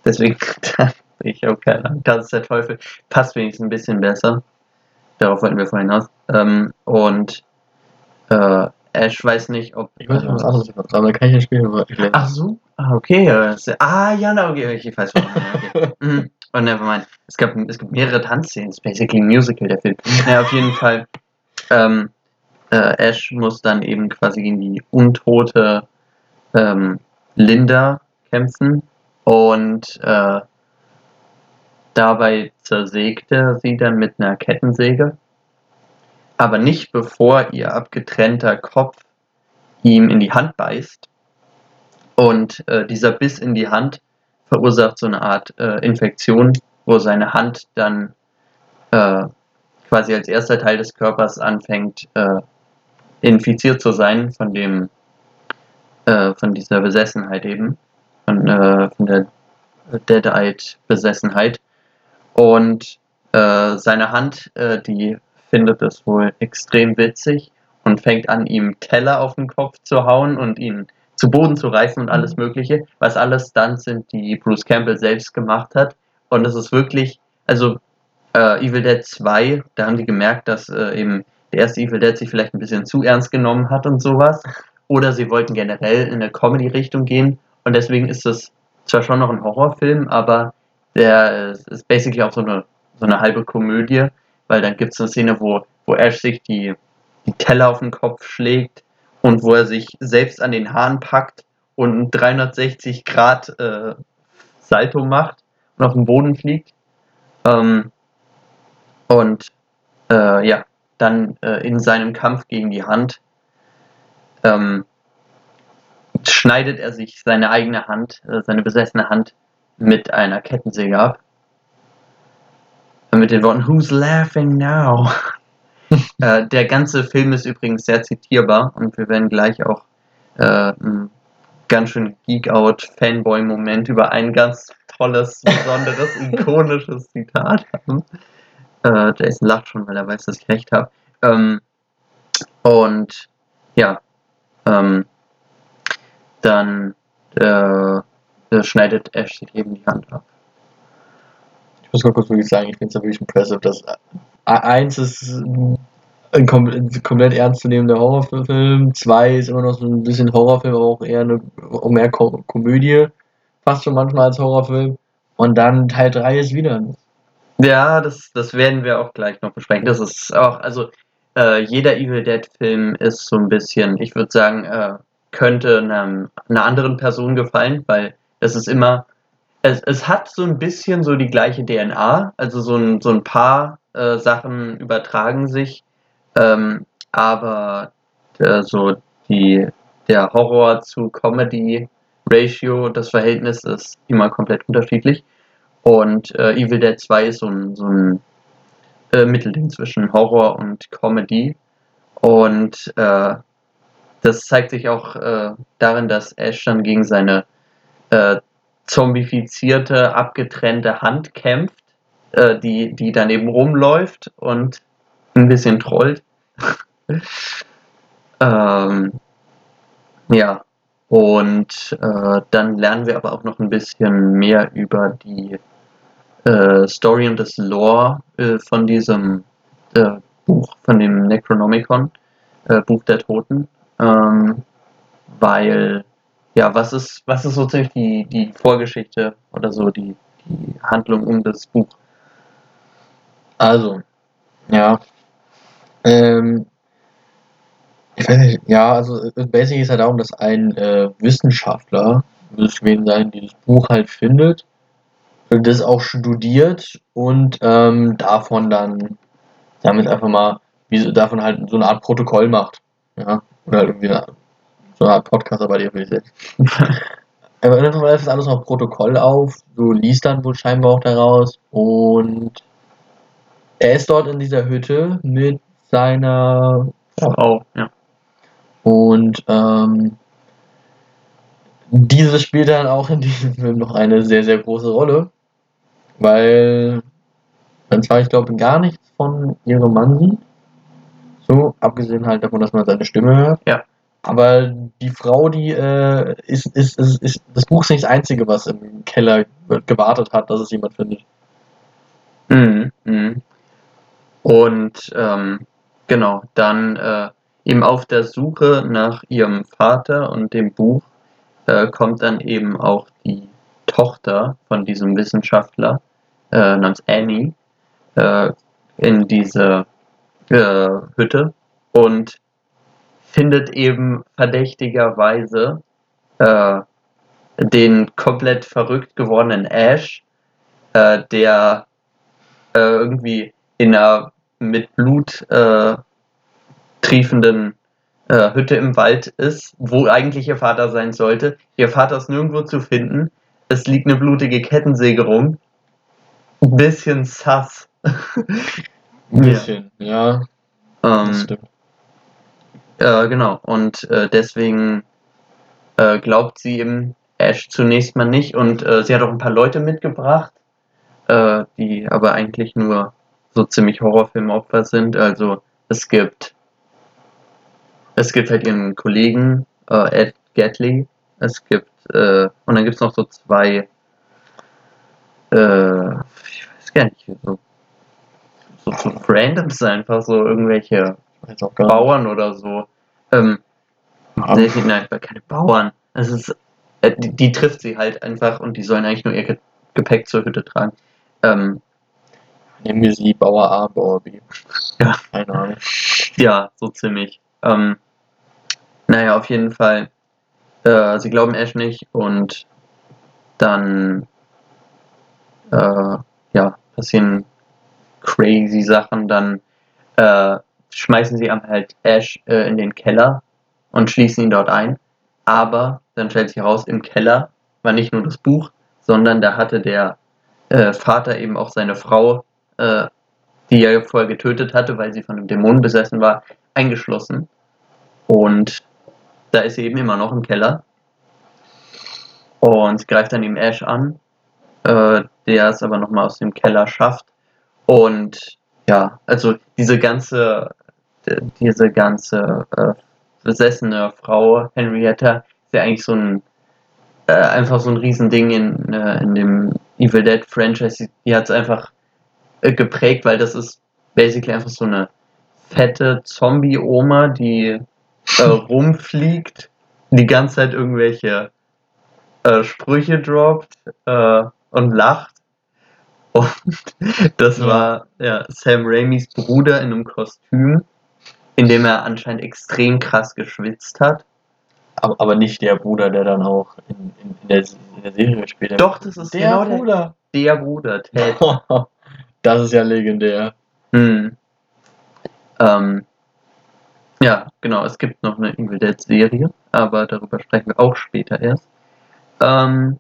deswegen ich, okay, das ist der Teufel. Passt wenigstens ein bisschen besser. Darauf wollten wir vorhin aus. Ähm, und äh, Ash weiß nicht, ob. Ich weiß nicht, was anderes ich aber da kann ich ja spielen. aber Ach so? Ah, okay. ist- Ah, ja, okay, ich weiß. Okay. Mhm. Oh, nevermind. Es gab, es gibt mehrere Tanzszenen. Es ist basically ein Musical, der Film. Ja, auf jeden Fall. Ähm, äh, Ash muss dann eben quasi gegen die untote ähm, Linda kämpfen. Und äh, dabei zersägt er sie dann mit einer Kettensäge. Aber nicht bevor ihr abgetrennter Kopf ihm in die Hand beißt. Und äh, dieser Biss in die Hand verursacht so eine Art äh, Infektion, wo seine Hand dann äh, quasi als erster Teil des Körpers anfängt, äh, infiziert zu sein von dem, äh, von dieser Besessenheit eben, von, äh, von der Dead-Eyed-Besessenheit. Und seine Hand, die findet es wohl extrem witzig und fängt an, ihm Teller auf den Kopf zu hauen und ihn zu Boden zu reißen und alles Mögliche, was alles Stunts sind, die Bruce Campbell selbst gemacht hat. Und es ist wirklich, also äh, Evil Dead 2, da haben die gemerkt, dass äh, eben der erste Evil Dead sich vielleicht ein bisschen zu ernst genommen hat und sowas. Oder sie wollten generell in eine Comedy-Richtung gehen. Und deswegen ist es zwar schon noch ein Horrorfilm, aber der ist- ist basically auch so eine, so eine halbe Komödie, weil dann gibt es eine Szene, wo, wo Ash sich die, die Teller auf den Kopf schlägt und wo er sich selbst an den Haaren packt und einen 360 Grad äh, Salto macht und auf den Boden fliegt. Ähm, und äh, ja, dann äh, in seinem Kampf gegen die Hand ähm, schneidet er sich seine eigene Hand, äh, seine besessene Hand mit einer Kettensäge ab. Mit den Worten Who's laughing now? äh, der ganze Film ist übrigens sehr zitierbar und wir werden gleich auch äh, einen ganz schön Geek-Out-Fanboy-Moment über ein ganz tolles, besonderes, ikonisches Zitat haben. Äh, Jason lacht schon, weil er weiß, dass ich recht habe. Ähm, und ja, ähm, dann äh, äh, schneidet Ash sich eben die Hand ab. Ich muss mal kurz wirklich sagen, ich finde es ja wirklich impressive, dass eins ist ein kom ein komplett ernstzunehmender Horrorfilm, zwei ist immer noch so ein bisschen Horrorfilm, aber auch eher eine mehr Ko Komödie, fast schon manchmal als Horrorfilm. Und dann Teil 3 ist wieder. Ja, das, das werden wir auch gleich noch besprechen. Das ist auch, also äh, jeder Evil Dead-Film ist so ein bisschen, ich würde sagen, äh, könnte einem, einer anderen Person gefallen, weil es ist immer, es, es hat so ein bisschen so die gleiche DNA, also so ein, so ein paar äh, Sachen übertragen sich, ähm, aber äh, so die, der Horror zu Comedy Ratio, das Verhältnis ist immer komplett unterschiedlich. Und äh, Evil Dead 2 ist so ein, so ein äh, Mittelding zwischen Horror und Comedy. Und äh, das zeigt sich auch äh, darin, dass Ash dann gegen seine äh, zombifizierte, abgetrennte Hand kämpft, äh, die, die daneben rumläuft und ein bisschen trollt. ähm, ja, und äh, dann lernen wir aber auch noch ein bisschen mehr über die äh, Story und das Lore äh, von diesem äh, Buch, von dem Necronomicon, äh, Buch der Toten. Ähm, weil, ja, was ist, was ist so ziemlich die, die Vorgeschichte oder so die, die Handlung um das Buch? Also, ja. Ähm, ich weiß nicht, ja, also äh, basic ist halt darum, dass ein äh, Wissenschaftler, wird es gewesen sein, dieses Buch halt findet, das auch studiert und ähm, davon dann, damit einfach mal, wie davon halt so eine Art Protokoll macht. Ja, oder halt irgendwie eine, so eine Art Podcast, aber die will ich jetzt. Aber dann schreibt das alles noch Protokoll auf, so liest dann wohl scheinbar auch daraus und er ist dort in dieser Hütte mit seiner Oh, ja. und ähm, diese spielt dann auch in diesem Film noch eine sehr, sehr große Rolle, weil man zwar, ich glaube, gar nichts von ihrem Mann sieht. So, abgesehen halt davon, dass man seine Stimme hört. Ja. Aber die Frau, die äh, ist, ist, ist, ist, das Buch ist nicht das Einzige, was im Keller gewartet hat, dass es jemand findet. Mhm. Mhm. Und ähm, genau, dann äh, eben auf der Suche nach ihrem Vater und dem Buch äh, kommt dann eben auch die Tochter von diesem Wissenschaftler äh, namens Annie äh, in diese äh, Hütte und findet eben verdächtigerweise äh, den komplett verrückt gewordenen Ash, äh, der äh, irgendwie in einer mit Blut äh, triefenden äh, Hütte im Wald ist, wo eigentlich ihr Vater sein sollte. Ihr Vater ist nirgendwo zu finden. Es liegt eine blutige Kettensäge rum. Ein bisschen sass. Ein bisschen, ja. Ähm, das stimmt. Äh, genau, und äh, deswegen äh, glaubt sie eben Ash zunächst mal nicht. Und äh, sie hat auch ein paar Leute mitgebracht, äh, die aber eigentlich nur so ziemlich Horrorfilmopfer sind. Also es gibt es gibt halt ihren Kollegen äh, Ed Gatley, es gibt und dann gibt es noch so zwei ich weiß gar nicht, so, so, so Randoms einfach, so irgendwelche Nicht. Bauern oder so. Ähm, nee, nein, keine Bauern. Es ist, äh, die, die trifft sie halt einfach und die sollen eigentlich nur ihr Ge Gepäck zur Hütte tragen. Ähm, Nehmen wir sie Bauer A, Bauer B. Ja. Keine Ahnung. ja, so ziemlich. Ähm, naja, auf jeden Fall. Äh, sie glauben Ash nicht und dann äh, ja, passieren crazy Sachen. Dann äh, schmeißen sie am halt Ash äh, in den Keller und schließen ihn dort ein. Aber dann stellt sich heraus, im Keller war nicht nur das Buch, sondern da hatte der äh, Vater eben auch seine Frau, äh, die er vorher getötet hatte, weil sie von einem Dämonen besessen war, eingeschlossen. Und da ist sie eben immer noch im Keller. Und sie greift dann eben Ash an, äh, der es aber nochmal aus dem Keller schafft. Und ja, also diese ganze, diese ganze äh, besessene Frau Henrietta ist ja eigentlich so ein äh, einfach so ein Riesending in, äh, in dem Evil Dead Franchise. Die, hat es einfach äh, geprägt, weil das ist basically einfach so eine fette Zombie-Oma, die äh, rumfliegt, die ganze Zeit irgendwelche äh, Sprüche droppt und lacht. Und das war ja, Sam Raimis Bruder in einem Kostüm, in dem er anscheinend extrem krass geschwitzt hat. Aber, aber nicht der Bruder, der dann auch in, in, in, der, in der Serie später. Doch, das ist der genau der- Bruder. Der Bruder, Ted. das ist ja legendär. Hm. Ähm, ja, genau, es gibt noch eine Evil Dead Serie, aber darüber sprechen wir auch später erst. Ähm,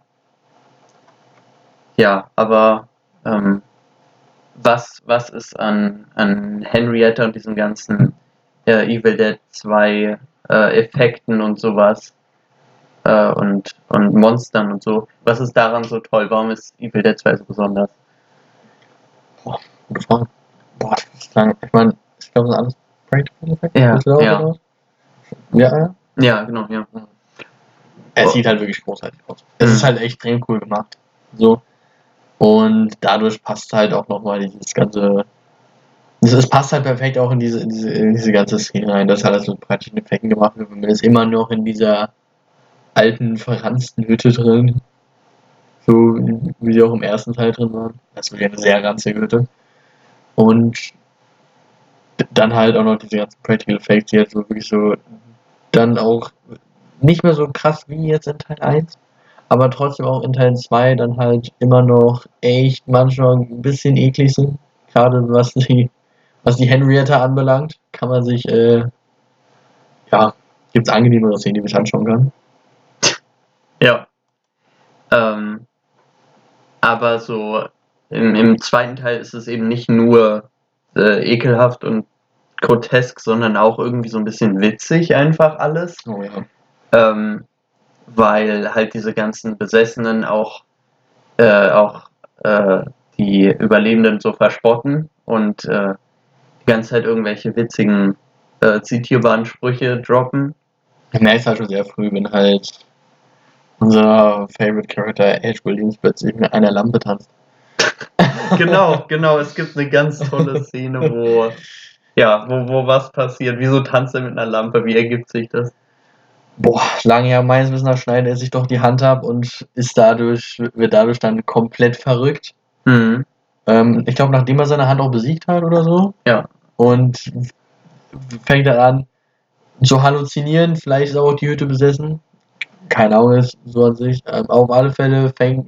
ja, aber ähm, was, was ist an, an Henrietta und diesem ganzen äh, Evil Dead 2 äh, Effekten und sowas äh, und, und Monstern und so, was ist daran so toll? Warum ist Evil Dead 2 so besonders? Gute Frage. Boah, das ist lang. Ich meine, ich glaube, das sind alles Practical Effects. Ja, ja. Ja, ja. Ja, genau, ja. Es Oh. sieht halt wirklich großartig aus. Es Mhm. ist halt extrem cool gemacht. So. Und dadurch passt halt auch nochmal dieses ganze. Es, passt halt perfekt auch in diese, in diese, in diese ganze Szene rein, dass alles mit praktischen Effekten gemacht wird. Man ist immer noch in dieser alten, verranzten Hütte drin. So wie sie auch im ersten Teil drin waren. Wirklich eine sehr ranzige Hütte. Und dann halt auch noch diese ganzen Practical Effects, die halt so wirklich so dann auch nicht mehr so krass wie jetzt in Teil 1, aber trotzdem auch in Teil 2 dann halt immer noch echt manchmal ein bisschen eklig sind. Gerade was die, was die Henrietta anbelangt, kann man sich, äh, ja, gibt es angenehmere Szenen, die man sich anschauen kann. Ja. Ähm, aber so im, im zweiten Teil ist es eben nicht nur äh, ekelhaft und grotesk, sondern auch irgendwie so ein bisschen witzig einfach alles. Oh ja. Ähm, weil halt diese ganzen Besessenen auch, äh, auch äh, die Überlebenden so verspotten und äh, ganze Zeit irgendwelche witzigen, äh, zitierbaren Sprüche droppen. Ich merke es halt schon sehr früh, wenn halt unser Favorite Character Ash Williams plötzlich mit einer Lampe tanzt. genau, genau. Es gibt eine ganz tolle Szene, wo, ja, wo, wo was passiert. Wieso tanzt er mit einer Lampe? Wie ergibt sich das? Boah, lange ja meines Wissens nach schneidet er sich doch die Hand ab und ist dadurch, wird dadurch dann komplett verrückt. Mhm. Ähm, ich glaube, nachdem er seine Hand auch besiegt hat oder so. Ja. Und fängt er an zu halluzinieren. Vielleicht ist auch die Hütte besessen. Keine Ahnung, ist so an sich. Ähm, auf alle Fälle fängt,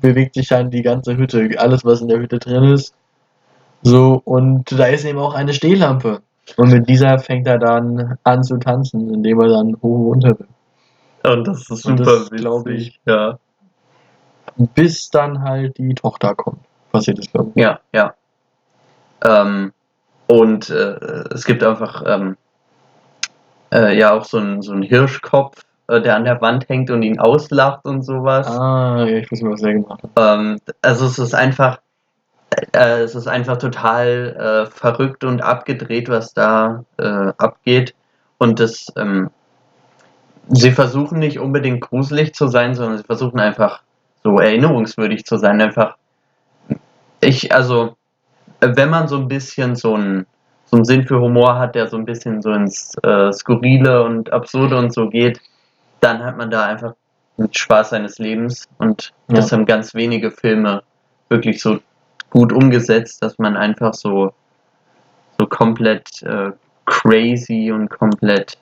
bewegt sich dann die ganze Hütte, alles, was in der Hütte drin ist. So, und da ist eben auch eine Stehlampe. Und mit dieser fängt er dann an zu tanzen, indem er dann hoch und runter will. Und das ist Und super das, witzig. glaub ich, Ja. Bis dann halt die Tochter kommt. Passiert ist, glaube ich. Ja, ja. Ähm, und äh, es gibt einfach ähm, äh, ja auch so einen so einen Hirschkopf, äh, der an der Wand hängt und ihn auslacht und sowas. Ah, ja, ich weiß nicht, was er gemacht hat. Ähm, also es ist einfach, äh, es ist einfach total äh, verrückt und abgedreht, was da äh, abgeht. Und das, ähm, sie versuchen nicht unbedingt gruselig zu sein, sondern sie versuchen einfach so erinnerungswürdig zu sein. Einfach, ich, also, äh, wenn man so ein bisschen so einen so einen Sinn für Humor hat, der so ein bisschen so ins äh, Skurrile und Absurde und so geht, dann hat man da einfach den Spaß seines Lebens und Ja. das haben ganz wenige Filme wirklich so gut umgesetzt, dass man einfach so so komplett äh, crazy und komplett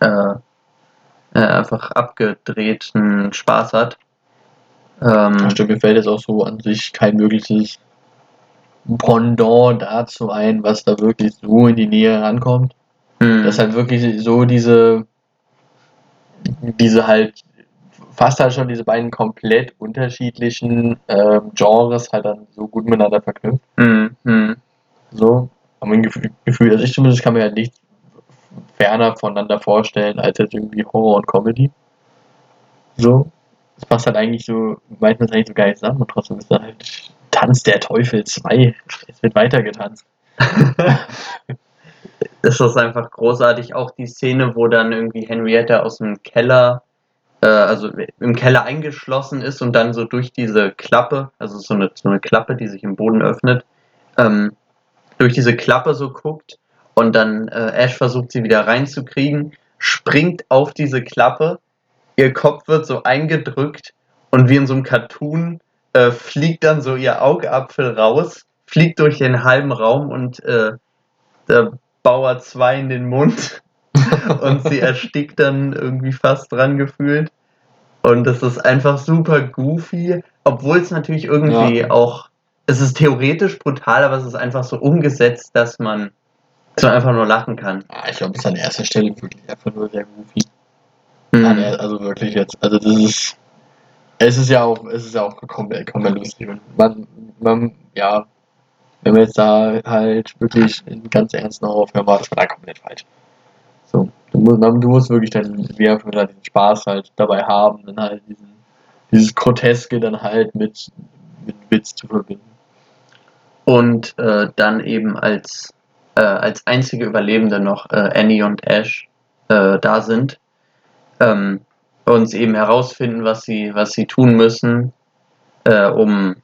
äh, äh, einfach abgedrehten Spaß hat. Ähm, Ja, stimmt, mir fällt jetzt auch so an sich kein mögliches Pendant dazu ein, was da wirklich so in die Nähe rankommt. mh, Das halt wirklich so diese, diese halt, fast halt schon diese beiden komplett unterschiedlichen ähm, Genres halt dann so gut miteinander verknüpft. mh, mh. So. Aber mein Gefühl, Gefühl, also ich zumindest kann mir halt nicht ferner voneinander vorstellen, als jetzt irgendwie Horror und Comedy. So. Das passt halt eigentlich so, meistens eigentlich so geil zusammen und trotzdem ist da halt Tanz der Teufel 2. Es wird weiter getanzt. Das ist einfach großartig. Auch die Szene, wo dann irgendwie Henrietta aus dem Keller, äh, also im Keller eingeschlossen ist und dann so durch diese Klappe, also so eine, so eine Klappe, die sich im Boden öffnet, ähm, durch diese Klappe so guckt und dann äh, Ash versucht sie wieder reinzukriegen, springt auf diese Klappe, ihr Kopf wird so eingedrückt und wie in so einem Cartoon äh, fliegt dann so ihr Augapfel raus, fliegt durch den halben Raum und äh, der Bauer 2 in den Mund und sie erstickt dann irgendwie fast dran gefühlt. Und das ist einfach super goofy, obwohl es natürlich irgendwie Ja. auch, es ist theoretisch brutal, aber es ist einfach so umgesetzt, dass man so einfach nur lachen kann. Ah, ich glaube, das ist an erster Stelle wirklich einfach nur sehr goofy. Mhm. Also wirklich jetzt. Also das ist. Es ist ja auch, es ist ja auch komplett, komplett lustig. Und man, man, ja, wenn wir jetzt da halt wirklich einen ganz ernsten Horrorfilm war, das war da komplett falsch. So, du musst, man, du musst wirklich dann, einfach gesagt, diesen Spaß halt dabei haben, dann halt diesen, dieses Groteske dann halt mit, mit Witz zu verbinden. Und äh, dann eben als, äh, als einzige Überlebende noch äh, Annie und Ash äh, da sind. Ähm, und sie eben herausfinden, was sie, was sie tun müssen, äh, um,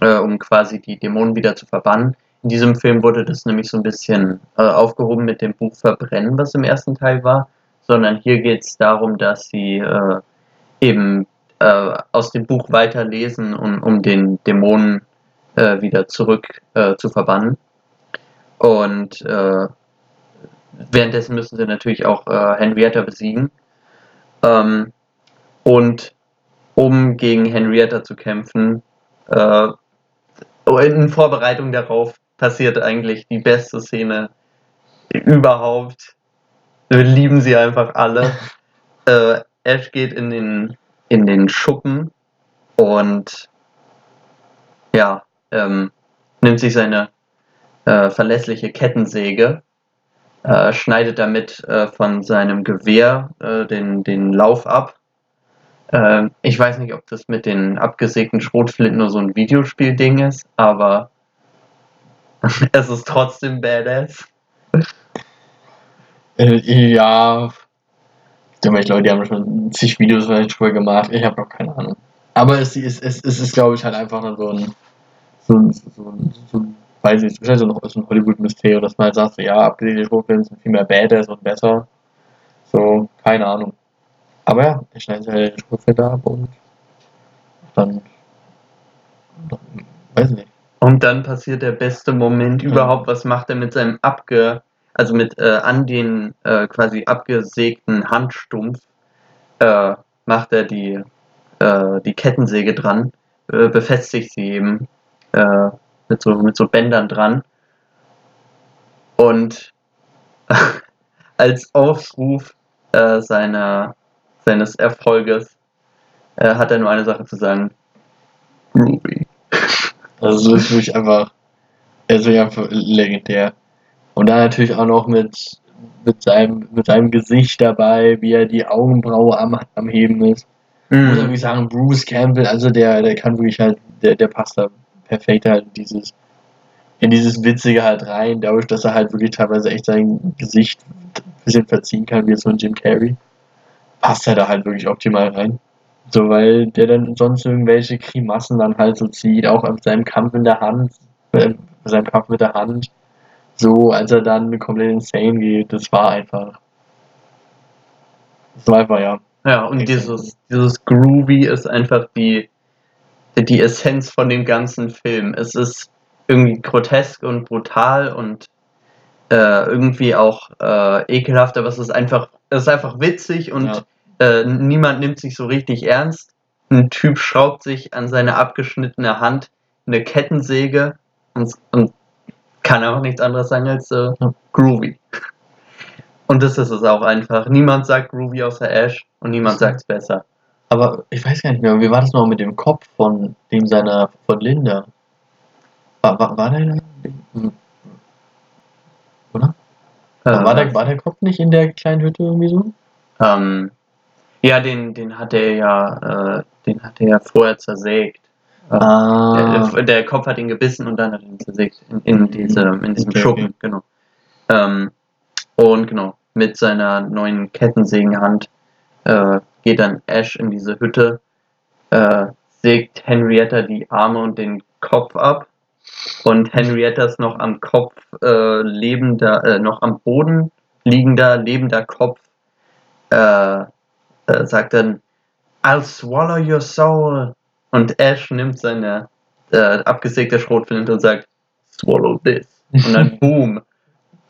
äh, um quasi die Dämonen wieder zu verbannen. In diesem Film wurde das nämlich so ein bisschen äh, aufgehoben mit dem Buch Verbrennen, was im ersten Teil war, sondern hier geht es darum, dass sie äh, eben äh, aus dem Buch weiterlesen, um, um den Dämonen äh, wieder zurück zu verbannen. Und äh, währenddessen müssen sie natürlich auch Henrietta besiegen. Ähm, und um gegen Henrietta zu kämpfen, äh, in Vorbereitung darauf passiert eigentlich die beste Szene überhaupt. Wir lieben sie einfach alle. äh, Ash geht in den, in den Schuppen und ja, ähm, nimmt sich seine äh, verlässliche Kettensäge, äh, schneidet damit äh, von seinem Gewehr äh, den, den Lauf ab. Ähm, ich weiß nicht, ob das mit den abgesägten Schrotflinten nur so ein Videospielding ist, aber es ist trotzdem badass. Äh, ja. Ich denke ich die haben schon zig Videos vielleicht drüber gemacht. Ich habe noch keine Ahnung. Aber es ist, es, es ist, glaube ich, halt einfach nur so ein, so ein, so ein, so ein weiß ich, es ist halt so ein, so ein Hollywood-Mysterium, dass man halt sagt, so, ja, abgelegte Schurfilme sind viel mehr badass und besser. So, keine Ahnung. Aber ja, er schneidet halt den Schurfilter ab und dann, dann, weiß ich nicht. Und dann passiert der beste Moment Ja. überhaupt. Was macht er mit seinem abge, also mit äh, an den äh, quasi abgesägten Handstumpf äh, macht er die äh, die Kettensäge dran, äh, befestigt sie eben äh, mit so mit so Bändern dran und als Aufruf äh, seiner seines Erfolges äh, hat er nur eine Sache zu sagen. Ruby. Also es ist wirklich einfach, ist wirklich einfach legendär. Und dann natürlich auch noch mit, mit, seinem, mit seinem Gesicht dabei, wie er die Augenbraue am, am Heben ist. Ich muss wirklich sagen, Bruce Campbell, also der, der kann wirklich halt, der, der passt da perfekt halt in dieses, in dieses Witzige halt rein, dadurch, dass er halt wirklich teilweise echt sein Gesicht ein bisschen verziehen kann, wie jetzt so ein Jim Carrey. Passt er da halt wirklich optimal rein. So, weil der dann sonst irgendwelche Grimassen dann halt so zieht, auch mit seinem Kampf in der Hand, äh, seinem Kampf mit der Hand. So, als er dann komplett insane geht, das war einfach. Das war einfach, ja. Ja, und dieses, dieses Groovy ist einfach die, die Essenz von dem ganzen Film. Es ist irgendwie grotesk und brutal und äh, irgendwie auch äh, ekelhaft, aber es ist einfach, es ist einfach witzig und Ja. äh, niemand nimmt sich so richtig ernst. Ein Typ schraubt sich an seine abgeschnittene Hand eine Kettensäge und, und kann auch nichts anderes sagen als äh, groovy. Und das ist es auch einfach. Niemand sagt groovy außer Ash und niemand sagt es besser. Aber ich weiß gar nicht mehr, wie war das noch mit dem Kopf von dem seiner, von Linda? War, war, war der, oder? war, Äh, der, war der Kopf nicht in der kleinen Hütte irgendwie so? ähm, ja, den, den hat er ja, äh, den hat er ja vorher zersägt. Äh, Ah, der, der Kopf hat ihn gebissen und dann hat er ihn zersägt in, in, diese, in diesem Okay, Schuppen, genau. Ähm, und genau, mit seiner neuen Kettensägenhand äh, geht dann Ash in diese Hütte, äh, sägt Henrietta die Arme und den Kopf ab. Und Henrietta ist noch am Kopf äh, lebender, äh, noch am Boden liegender, lebender Kopf, äh, äh, sagt dann, I'll swallow your soul. Und Ash nimmt seine äh, abgesägte Schrotflinte und sagt, swallow this. Und dann boom.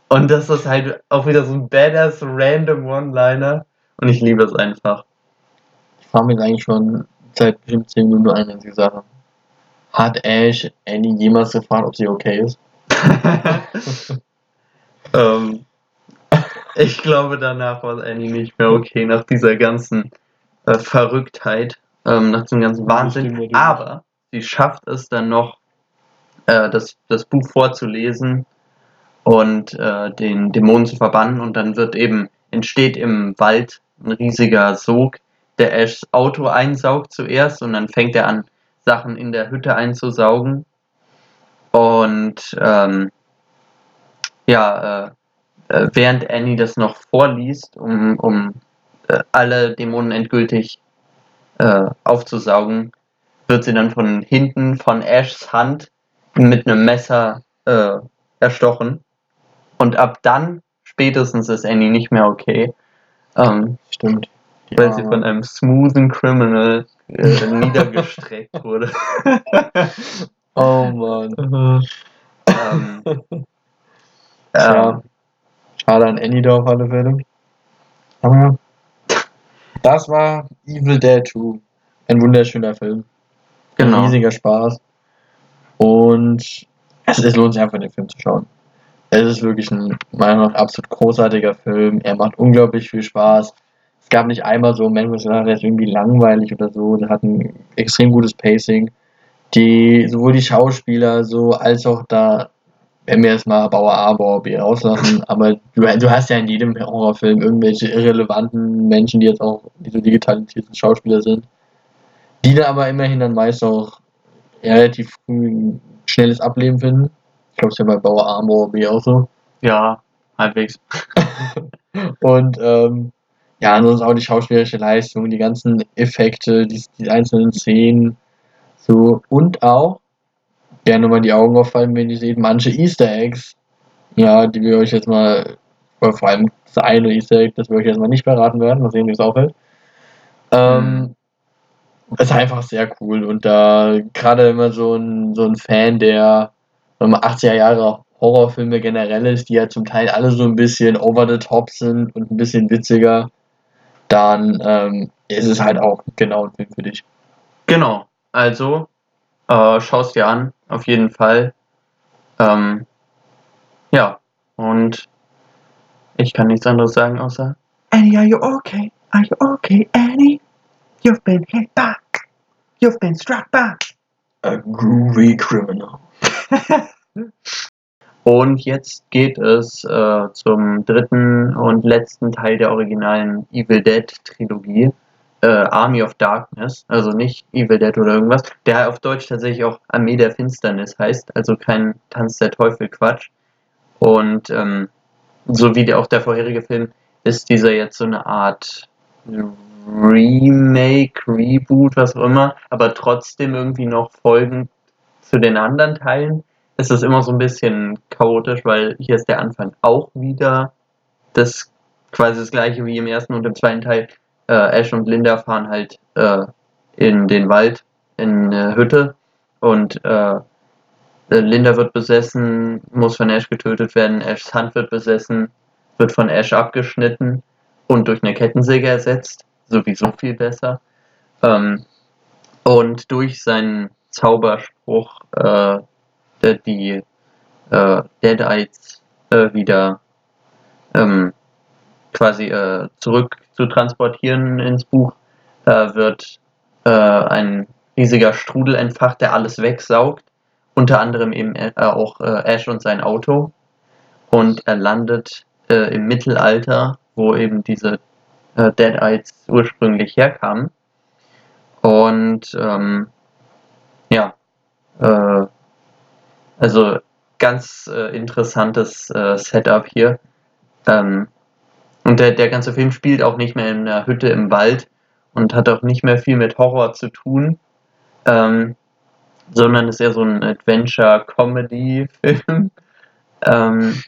Und das ist halt auch wieder so ein badass random One-Liner. Und ich liebe es einfach. Frage mich eigentlich schon seit bestimmt 10 Minuten eine einzige Sache. Hat Ash Annie jemals gefragt, ob sie okay ist? ähm, ich glaube, danach war Annie nicht mehr okay, nach dieser ganzen äh, Verrücktheit, ähm, nach dem ganzen Wahnsinn. Aber sie schafft es dann noch, äh, das, das Buch vorzulesen und äh, den Dämonen zu verbannen. Und dann wird eben, entsteht im Wald ein riesiger Sog, der Ashs Auto einsaugt zuerst und dann fängt er an, Sachen in der Hütte einzusaugen. Und ähm, ja, äh, äh, während Annie das noch vorliest, um, um äh, alle Dämonen endgültig äh, aufzusaugen, wird sie dann von hinten von Ashs Hand mit einem Messer äh, erstochen. Und ab dann spätestens ist Annie nicht mehr okay, ähm, Stimmt. Die weil sie von einem smoothen Criminal äh, niedergestreckt wurde. Oh Mann. ähm, Ja. ähm, Schade an Annie da auf alle Fälle. Aber ja. Das war Evil Dead 2. Ein wunderschöner Film. Ein Genau. riesiger Spaß. Und es, es lohnt sich einfach, den Film zu schauen. Es ist wirklich ein, meiner Meinung nach, absolut großartiger Film. Er macht unglaublich viel Spaß. Gab nicht einmal so gesagt habe, der ist irgendwie langweilig oder so. Der hat ein extrem gutes Pacing. Die, sowohl die Schauspieler so als auch da, wenn wir jetzt mal Bauer A, Bauer B rauslassen, aber du, du hast ja in jedem Horrorfilm irgendwelche irrelevanten Menschen, die jetzt auch die so digitalisierte Schauspieler sind, die dann aber immerhin dann meist auch relativ früh ein schnelles Ableben finden. Ich glaube, es ist ja bei Bauer Armor B auch so. Ja, halbwegs. Und ähm, ja, ansonsten auch die schauspielerische Leistung, die ganzen Effekte, die, die einzelnen Szenen. So, und auch, gerne mal die Augen auffallen, wenn ihr seht, manche Easter Eggs. Ja, die wir euch jetzt mal, vor allem das eine Easter Egg, das wir euch jetzt mal nicht verraten werden, mal sehen, wie es auffällt. Ähm, ist einfach sehr cool und da gerade immer so ein, so ein Fan, der sagen wir mal, 80er Jahre Horrorfilme generell ist, die ja zum Teil alle so ein bisschen over the top sind und ein bisschen witziger, dann ähm, ist es halt auch genau ein Film für dich. Genau. Also, äh, schau's dir an, auf jeden Fall. Ähm, ja, und ich kann nichts anderes sagen außer Annie, are you okay? Are you okay, Annie? You've been hit back. You've been struck back. A groovy criminal. Und jetzt geht es äh, zum dritten und letzten Teil der originalen Evil Dead Trilogie, äh, Army of Darkness, also nicht Evil Dead oder irgendwas, der auf Deutsch tatsächlich auch Armee der Finsternis heißt, also kein Tanz der Teufel Quatsch. Und ähm, so wie der, auch der vorherige Film ist dieser jetzt so eine Art Remake, Reboot, was auch immer, aber trotzdem irgendwie noch folgend zu den anderen Teilen ist es immer so ein bisschen chaotisch, weil hier ist der Anfang auch wieder das quasi das gleiche wie im ersten und im zweiten Teil. Äh, Ash und Linda fahren halt äh, in den Wald, in eine Hütte und äh, Linda wird besessen, muss von Ash getötet werden, Ashs Hand wird besessen, wird von Ash abgeschnitten und durch eine Kettensäge ersetzt. Sowieso viel besser. Ähm, und durch seinen Zauberspruch äh, die äh, Deadites äh, wieder ähm, quasi äh, zurück zu transportieren ins Buch, wird äh, ein riesiger Strudel entfacht, der alles wegsaugt. Unter anderem eben äh, auch äh, Ash und sein Auto. Und er landet im Mittelalter, wo eben diese äh, Deadites ursprünglich herkamen. Und ähm, ja, äh, also ganz äh, interessantes äh, Setup hier. Ähm, und der, der ganze Film spielt auch nicht mehr in einer Hütte im Wald und hat auch nicht mehr viel mit Horror zu tun, ähm, sondern ist eher so ein Adventure-Comedy-Film, ähm,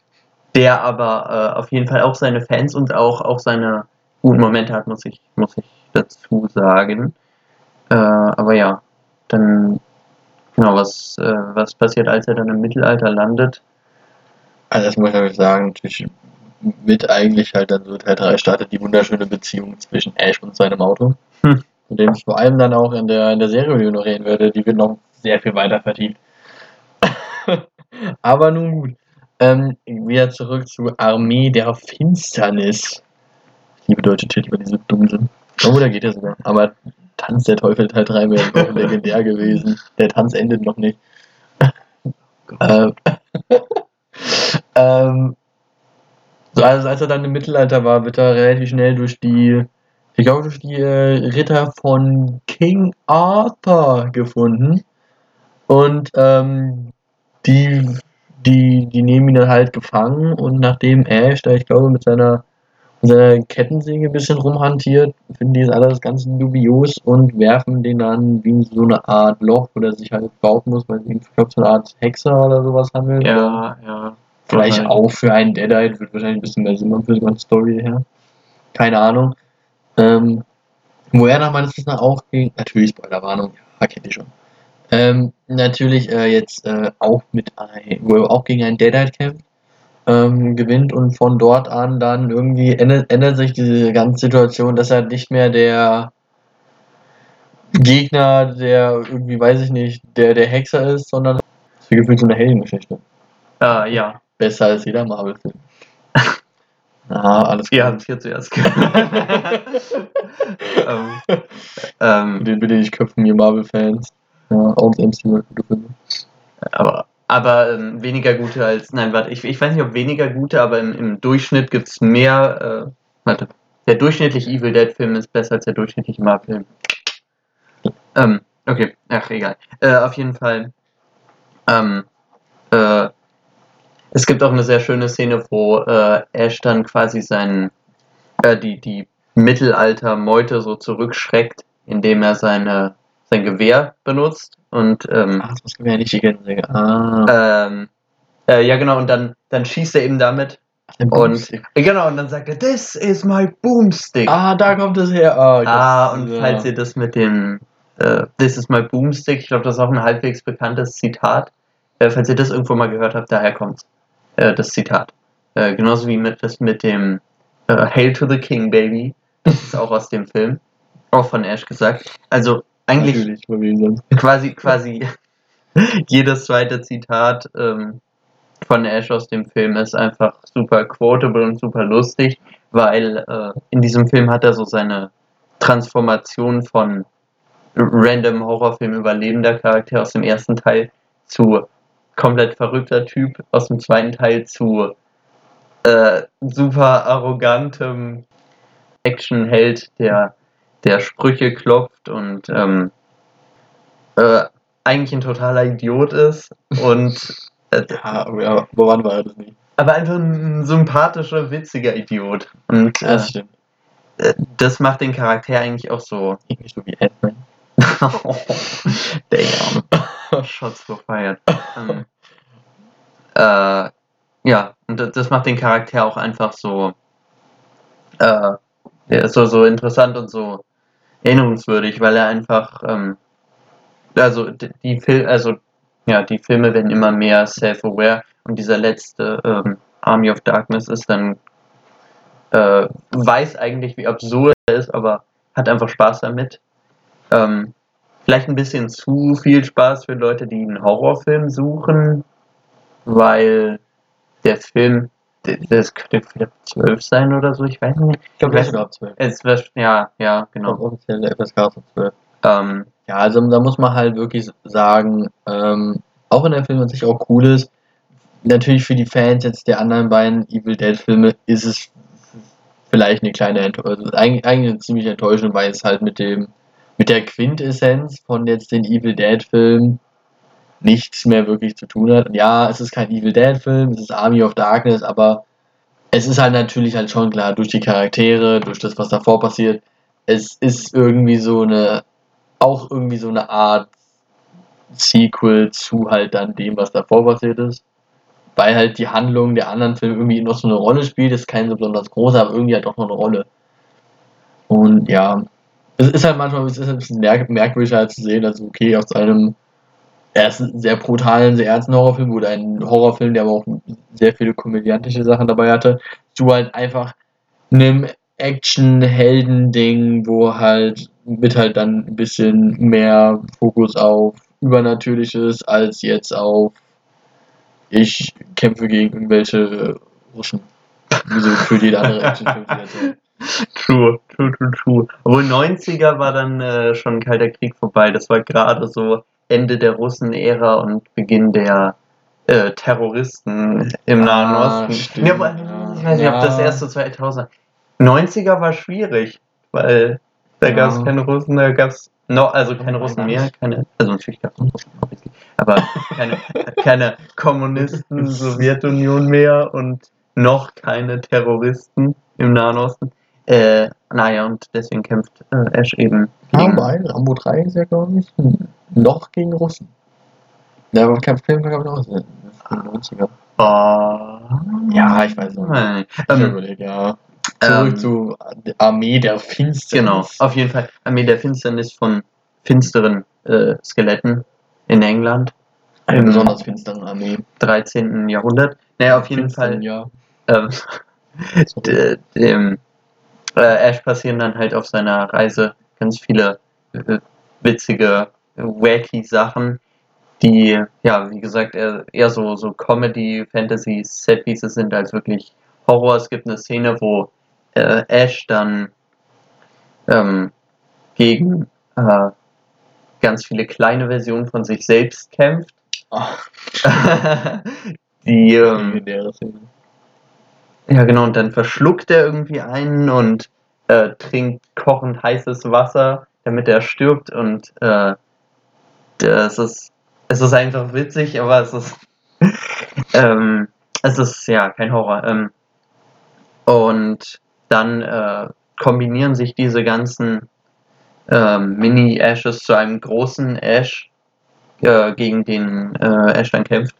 der aber äh, auf jeden Fall auch seine Fans und auch, auch seine guten Momente hat, muss ich, muss ich dazu sagen. Äh, aber ja, dann Genau, was, äh, was passiert, als er dann im Mittelalter landet? Also das muss ich sagen, natürlich mit eigentlich halt dann so Teil 3 startet die wunderschöne Beziehung zwischen Ash und seinem Auto. Hm. Von dem ich vor allem dann auch in der, in der Serie, die noch reden werde, die wird noch sehr viel weiter vertieft. Aber nun gut. Ähm, wieder zurück zu Armee der Finsternis. Ich liebe deutsche Titel, weil die so dumm sind. Oh, da geht ja sogar. Aber Tanz der Teufel Teil 3 wäre noch legendär gewesen. Der Tanz endet noch nicht. ähm, ähm, so, also als er dann im Mittelalter war, wird er relativ schnell durch die, ich glaube, durch die äh, Ritter von King Arthur gefunden. Und ähm, die, die, die nehmen ihn dann halt gefangen und nachdem Ash da, ich glaube, mit seiner seiner Kettensäge ein bisschen rumhantiert, finden die das alles ganz dubios und werfen den dann wie so eine Art Loch, wo er sich halt bauen muss, weil es sich um so eine Art Hexer oder sowas handelt. Ja, ja. Vielleicht Halt. auch für einen Deadite, wird wahrscheinlich ein bisschen mehr Sinn machen für die ganze Story her. Keine Ahnung. Ähm, wo er nach meines Wissens auch gegen, natürlich Spoilerwarnung, ja, kennt ihr schon. Ähm, natürlich äh, jetzt äh, auch mit ein, wo er auch gegen einen Deadite kämpft, ähm, gewinnt und von dort an dann irgendwie ändert, ändert sich diese ganze Situation, dass er nicht mehr der Gegner, der irgendwie, weiß ich nicht, der der Hexer ist, sondern es ist gefühlt so eine Heldengeschichte. Äh, ja, Besser als jeder Marvel-Film. Ah, alles ihr klar. habt hier zuerst gehört. ähm, ähm, Den bitte nicht köpfen, ihr Marvel-Fans. Ja, auch das MCU hat gute Filme. aber aber ähm, weniger gute als. Nein, warte, ich, ich weiß nicht, ob weniger gute, aber im, im Durchschnitt gibt es mehr. Äh, warte. Der durchschnittliche Evil Dead-Film ist besser als der durchschnittliche Marvel-Film. Ähm, okay, ach, egal. Äh, auf jeden Fall. Ähm, äh, Es gibt auch eine sehr schöne Szene, wo äh, Ash dann quasi sein, äh, die, die Mittelalter-Meute so zurückschreckt, indem er seine, sein Gewehr benutzt. Und ähm, Ach, das wir ja nicht die Kettensäge. Ah. ähm, äh, ja genau, und dann, dann schießt er eben damit. Und äh, genau, und dann sagt er, This is my boomstick. Ah, da kommt es her. Ah, Ah, und ja. falls ihr das mit dem äh, This is my boomstick, ich glaube, das ist auch ein halbwegs bekanntes Zitat. Äh, falls ihr das irgendwo mal gehört habt, daher kommt äh, das Zitat. Äh, genauso wie mit das mit dem Hail to the King, Baby. Das ist auch aus dem Film. Auch von Ash gesagt. Also eigentlich quasi, quasi jedes zweite Zitat ähm, von Ash aus dem Film ist einfach super quotable und super lustig, weil äh, in diesem Film hat er so seine Transformation von random Horrorfilm überlebender Charakter aus dem ersten Teil zu komplett verrückter Typ aus dem zweiten Teil zu äh, super arrogantem Actionheld, der der Sprüche klopft und ähm, äh, eigentlich ein totaler Idiot ist und äh, Ja, aber, ja, wann war er das nicht? aber einfach ein sympathischer, witziger Idiot. Und äh, das stimmt. äh, das macht den Charakter eigentlich auch so. Irgendwie so wie Ant-Man. Damn. Shots gefeiert. ähm, äh, ja, und das- das macht den Charakter auch einfach so, äh, so, so interessant und so erinnerungswürdig, weil er einfach, ähm, also die Fil also ja, die Filme werden immer mehr self-aware und dieser letzte ähm, Army of Darkness ist dann äh, weiß eigentlich, wie absurd er ist, aber hat einfach Spaß damit. Ähm, vielleicht ein bisschen zu viel Spaß für Leute, die einen Horrorfilm suchen, weil der Film, das könnte vielleicht zwölf sein oder so, ich weiß nicht. Ich glaube, weiß- ist sogar ab 12. Es wird, ja, ja, Genau. genau. Offiziell der FSK ist ab 12. Ähm, Ja, also da muss man halt wirklich sagen, ähm, auch wenn der Film an sich auch cool ist, natürlich für die Fans jetzt der anderen beiden Evil Dead Filme ist es vielleicht eine kleine Enttäuschung, also eigentlich, eigentlich eine ziemliche Enttäuschung, weil es halt mit dem, mit der Quintessenz von jetzt den Evil Dead Filmen nichts mehr wirklich zu tun hat. Und ja, es ist kein Evil Dead Film, es ist Army of Darkness, aber es ist halt natürlich halt schon klar, durch die Charaktere, durch das, was davor passiert, es ist irgendwie so eine auch irgendwie so eine Art Sequel zu halt dann dem, was davor passiert ist. Weil halt die Handlung der anderen Filme irgendwie noch so eine Rolle spielt, ist kein so besonders großer, aber irgendwie halt doch noch eine Rolle. Und ja, es ist halt manchmal es ist ein bisschen merk merkwürdig halt zu sehen, dass okay, aus einem ersten sehr brutalen, sehr ernsten Horrorfilm oder ein Horrorfilm, der aber auch sehr viele komödiantische Sachen dabei hatte, zu halt einfach einem Action-Helden-Ding, wo halt mit halt dann ein bisschen mehr Fokus auf Übernatürliches als jetzt auf ich kämpfe gegen irgendwelche Russen. Wie so für jede andere Actionfilm. True, true, true, true. Obwohl 90er war dann äh, schon Kalter Krieg vorbei. Das war gerade so Ende der Russen-Ära und Beginn der äh, Terroristen im Nahen Ah, Osten. stimmt, Ja, aber ja. Ich weiß nicht, ob das Ja. erste 2000 90er war schwierig, weil da Ja. gab es keine Russen, da gab es noch, also keine Russen mehr, keine, also natürlich gab es noch Russen, aber keine, keine Kommunisten, Sowjetunion mehr und noch keine Terroristen im Nahen Osten. Äh, naja, und deswegen kämpft äh, Ash eben Ja, gegen. wobei, Rambo 3 ist ja, glaube ich, noch gegen Russen. Ja, aber kein Film, glaube ich, ist in den 90er. Oh, Ja, ich weiß nicht. Nein. Ich Ähm, ja. Zurück ähm, zu Armee der Finsternis. Genau, auf jeden Fall. Armee der Finsternis von finsteren äh, Skeletten in England Eine im besonders finstere Armee. 13. Jahrhundert. Naja, auf jeden Finsteren Fall. Jahr. Ähm, dem äh, Ash passieren dann halt auf seiner Reise ganz viele äh, witzige, wacky Sachen, die, ja, wie gesagt, eher, eher so, so Comedy, Fantasy, Setpieces sind als wirklich Horror. Es gibt eine Szene, wo äh, Ash dann ähm, gegen äh, ganz viele kleine Versionen von sich selbst kämpft. Ach, die, ähm, ja, genau, und dann verschluckt er irgendwie einen und äh, trinkt kochend heißes Wasser, damit er stirbt. Und äh, das ist, es ist einfach witzig, aber es ist, ähm, es ist ja kein Horror. Ähm, und dann äh, kombinieren sich diese ganzen ähm, Mini-Ashes zu einem großen Ash, äh, gegen den äh, Ash dann kämpft.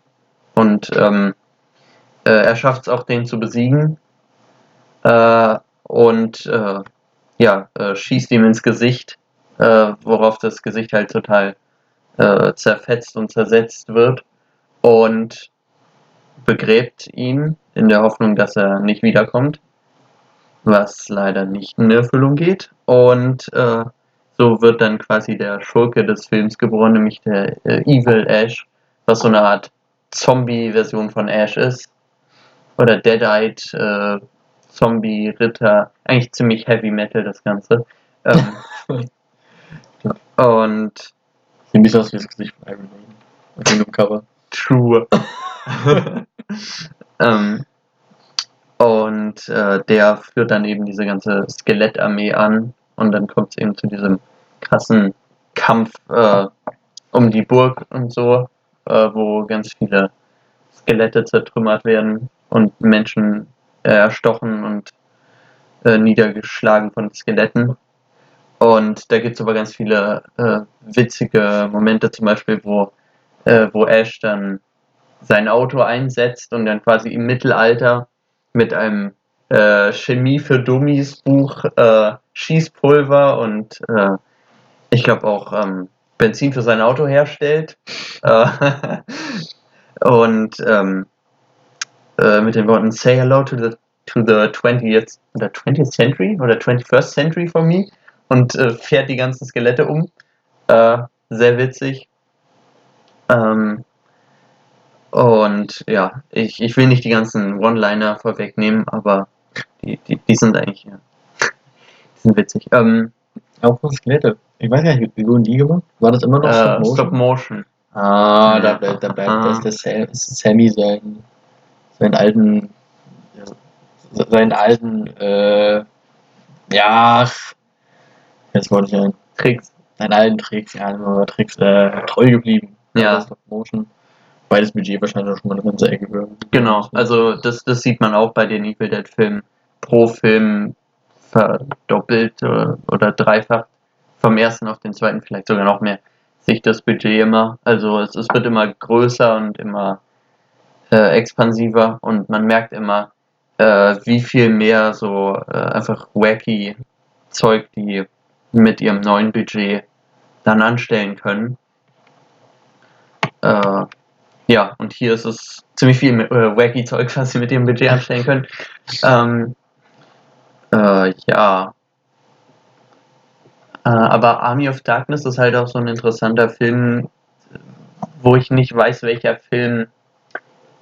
Und ähm, äh, er schafft es auch, den zu besiegen. Äh, und äh, ja, äh, schießt ihm ins Gesicht, worauf das Gesicht halt total äh, zerfetzt und zersetzt wird. Und begräbt ihn in der Hoffnung, dass er nicht wiederkommt. Was leider nicht in Erfüllung geht. Und äh, so wird dann quasi der Schurke des Films geboren, nämlich der äh, Evil Ash, was so eine Art Zombie-Version von Ash ist. Oder Deadite, äh, Zombie-Ritter. Eigentlich ziemlich Heavy Metal das Ganze. Ähm, und Sieht bisschen aus wie das Gesicht von Iron Maiden. Auf dem Cover. True. ähm, und äh, der führt dann eben diese ganze Skelettarmee an und dann kommt es eben zu diesem krassen Kampf äh, um die Burg und so, äh, wo ganz viele Skelette zertrümmert werden und Menschen äh, erstochen und äh, niedergeschlagen von Skeletten. Und da gibt es aber ganz viele äh, witzige Momente, zum Beispiel, wo, äh, wo Ash dann sein Auto einsetzt und dann quasi im Mittelalter mit einem äh, Chemie für Dummies Buch äh, Schießpulver und äh, ich glaube auch ähm, Benzin für sein Auto herstellt. Äh, und ähm, äh, mit den Worten Say hello to the to the 20th, oder 20th century oder 21st century for me und äh, fährt die ganzen Skelette um. Äh, sehr witzig. Ähm, und ja, ich, ich will nicht die ganzen One-Liner vorwegnehmen, aber die, die, die sind eigentlich ja, die sind witzig. Ähm, Auch von Skelette. Ich weiß gar nicht, wie wurden die gemacht? War das immer noch äh, Stop-Motion? Stop Motion. Ah, da bleibt, da bleibt Ah. das der Sam, Sammy seinen, seinen alten, seinen alten, äh, ja, jetzt wollte ich ein, Tricks. seinen alten Tricks, ja, immer Tricks, äh, treu geblieben. Ja. Stop Motion. Weil das Budget wahrscheinlich auch schon mal eine ganze Ecke höher. Genau, also das, das sieht man auch bei den Evil Dead Filmen pro Film verdoppelt oder, oder dreifach. Vom ersten auf den zweiten vielleicht sogar noch mehr. Sich das Budget immer. Also es, es wird immer größer und immer äh, expansiver und man merkt immer, äh, wie viel mehr so äh, einfach wacky Zeug die mit ihrem neuen Budget dann anstellen können. Äh, ja, und hier ist es ziemlich viel äh, wacky Zeug, was sie mit ihrem Budget anstellen können. Ähm, äh, ja. Äh, aber Army of Darkness ist halt auch so ein interessanter Film, wo ich nicht weiß, welcher Film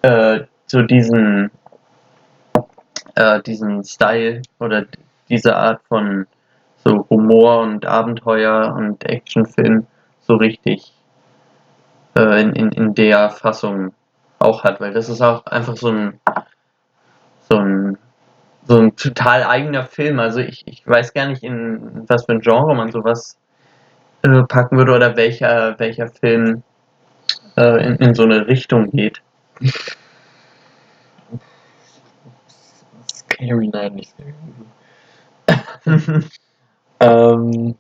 äh, so diesen, äh, diesen Style oder diese Art von so Humor und Abenteuer und Actionfilm so richtig äh, in, in, in der Fassung auch hat, weil das ist auch einfach so ein so ein so ein total eigener Film. Also ich, ich weiß gar nicht, in was für ein Genre man sowas äh, packen würde oder welcher, welcher Film äh, in, in so eine Richtung geht. Scary Night nicht Ähm,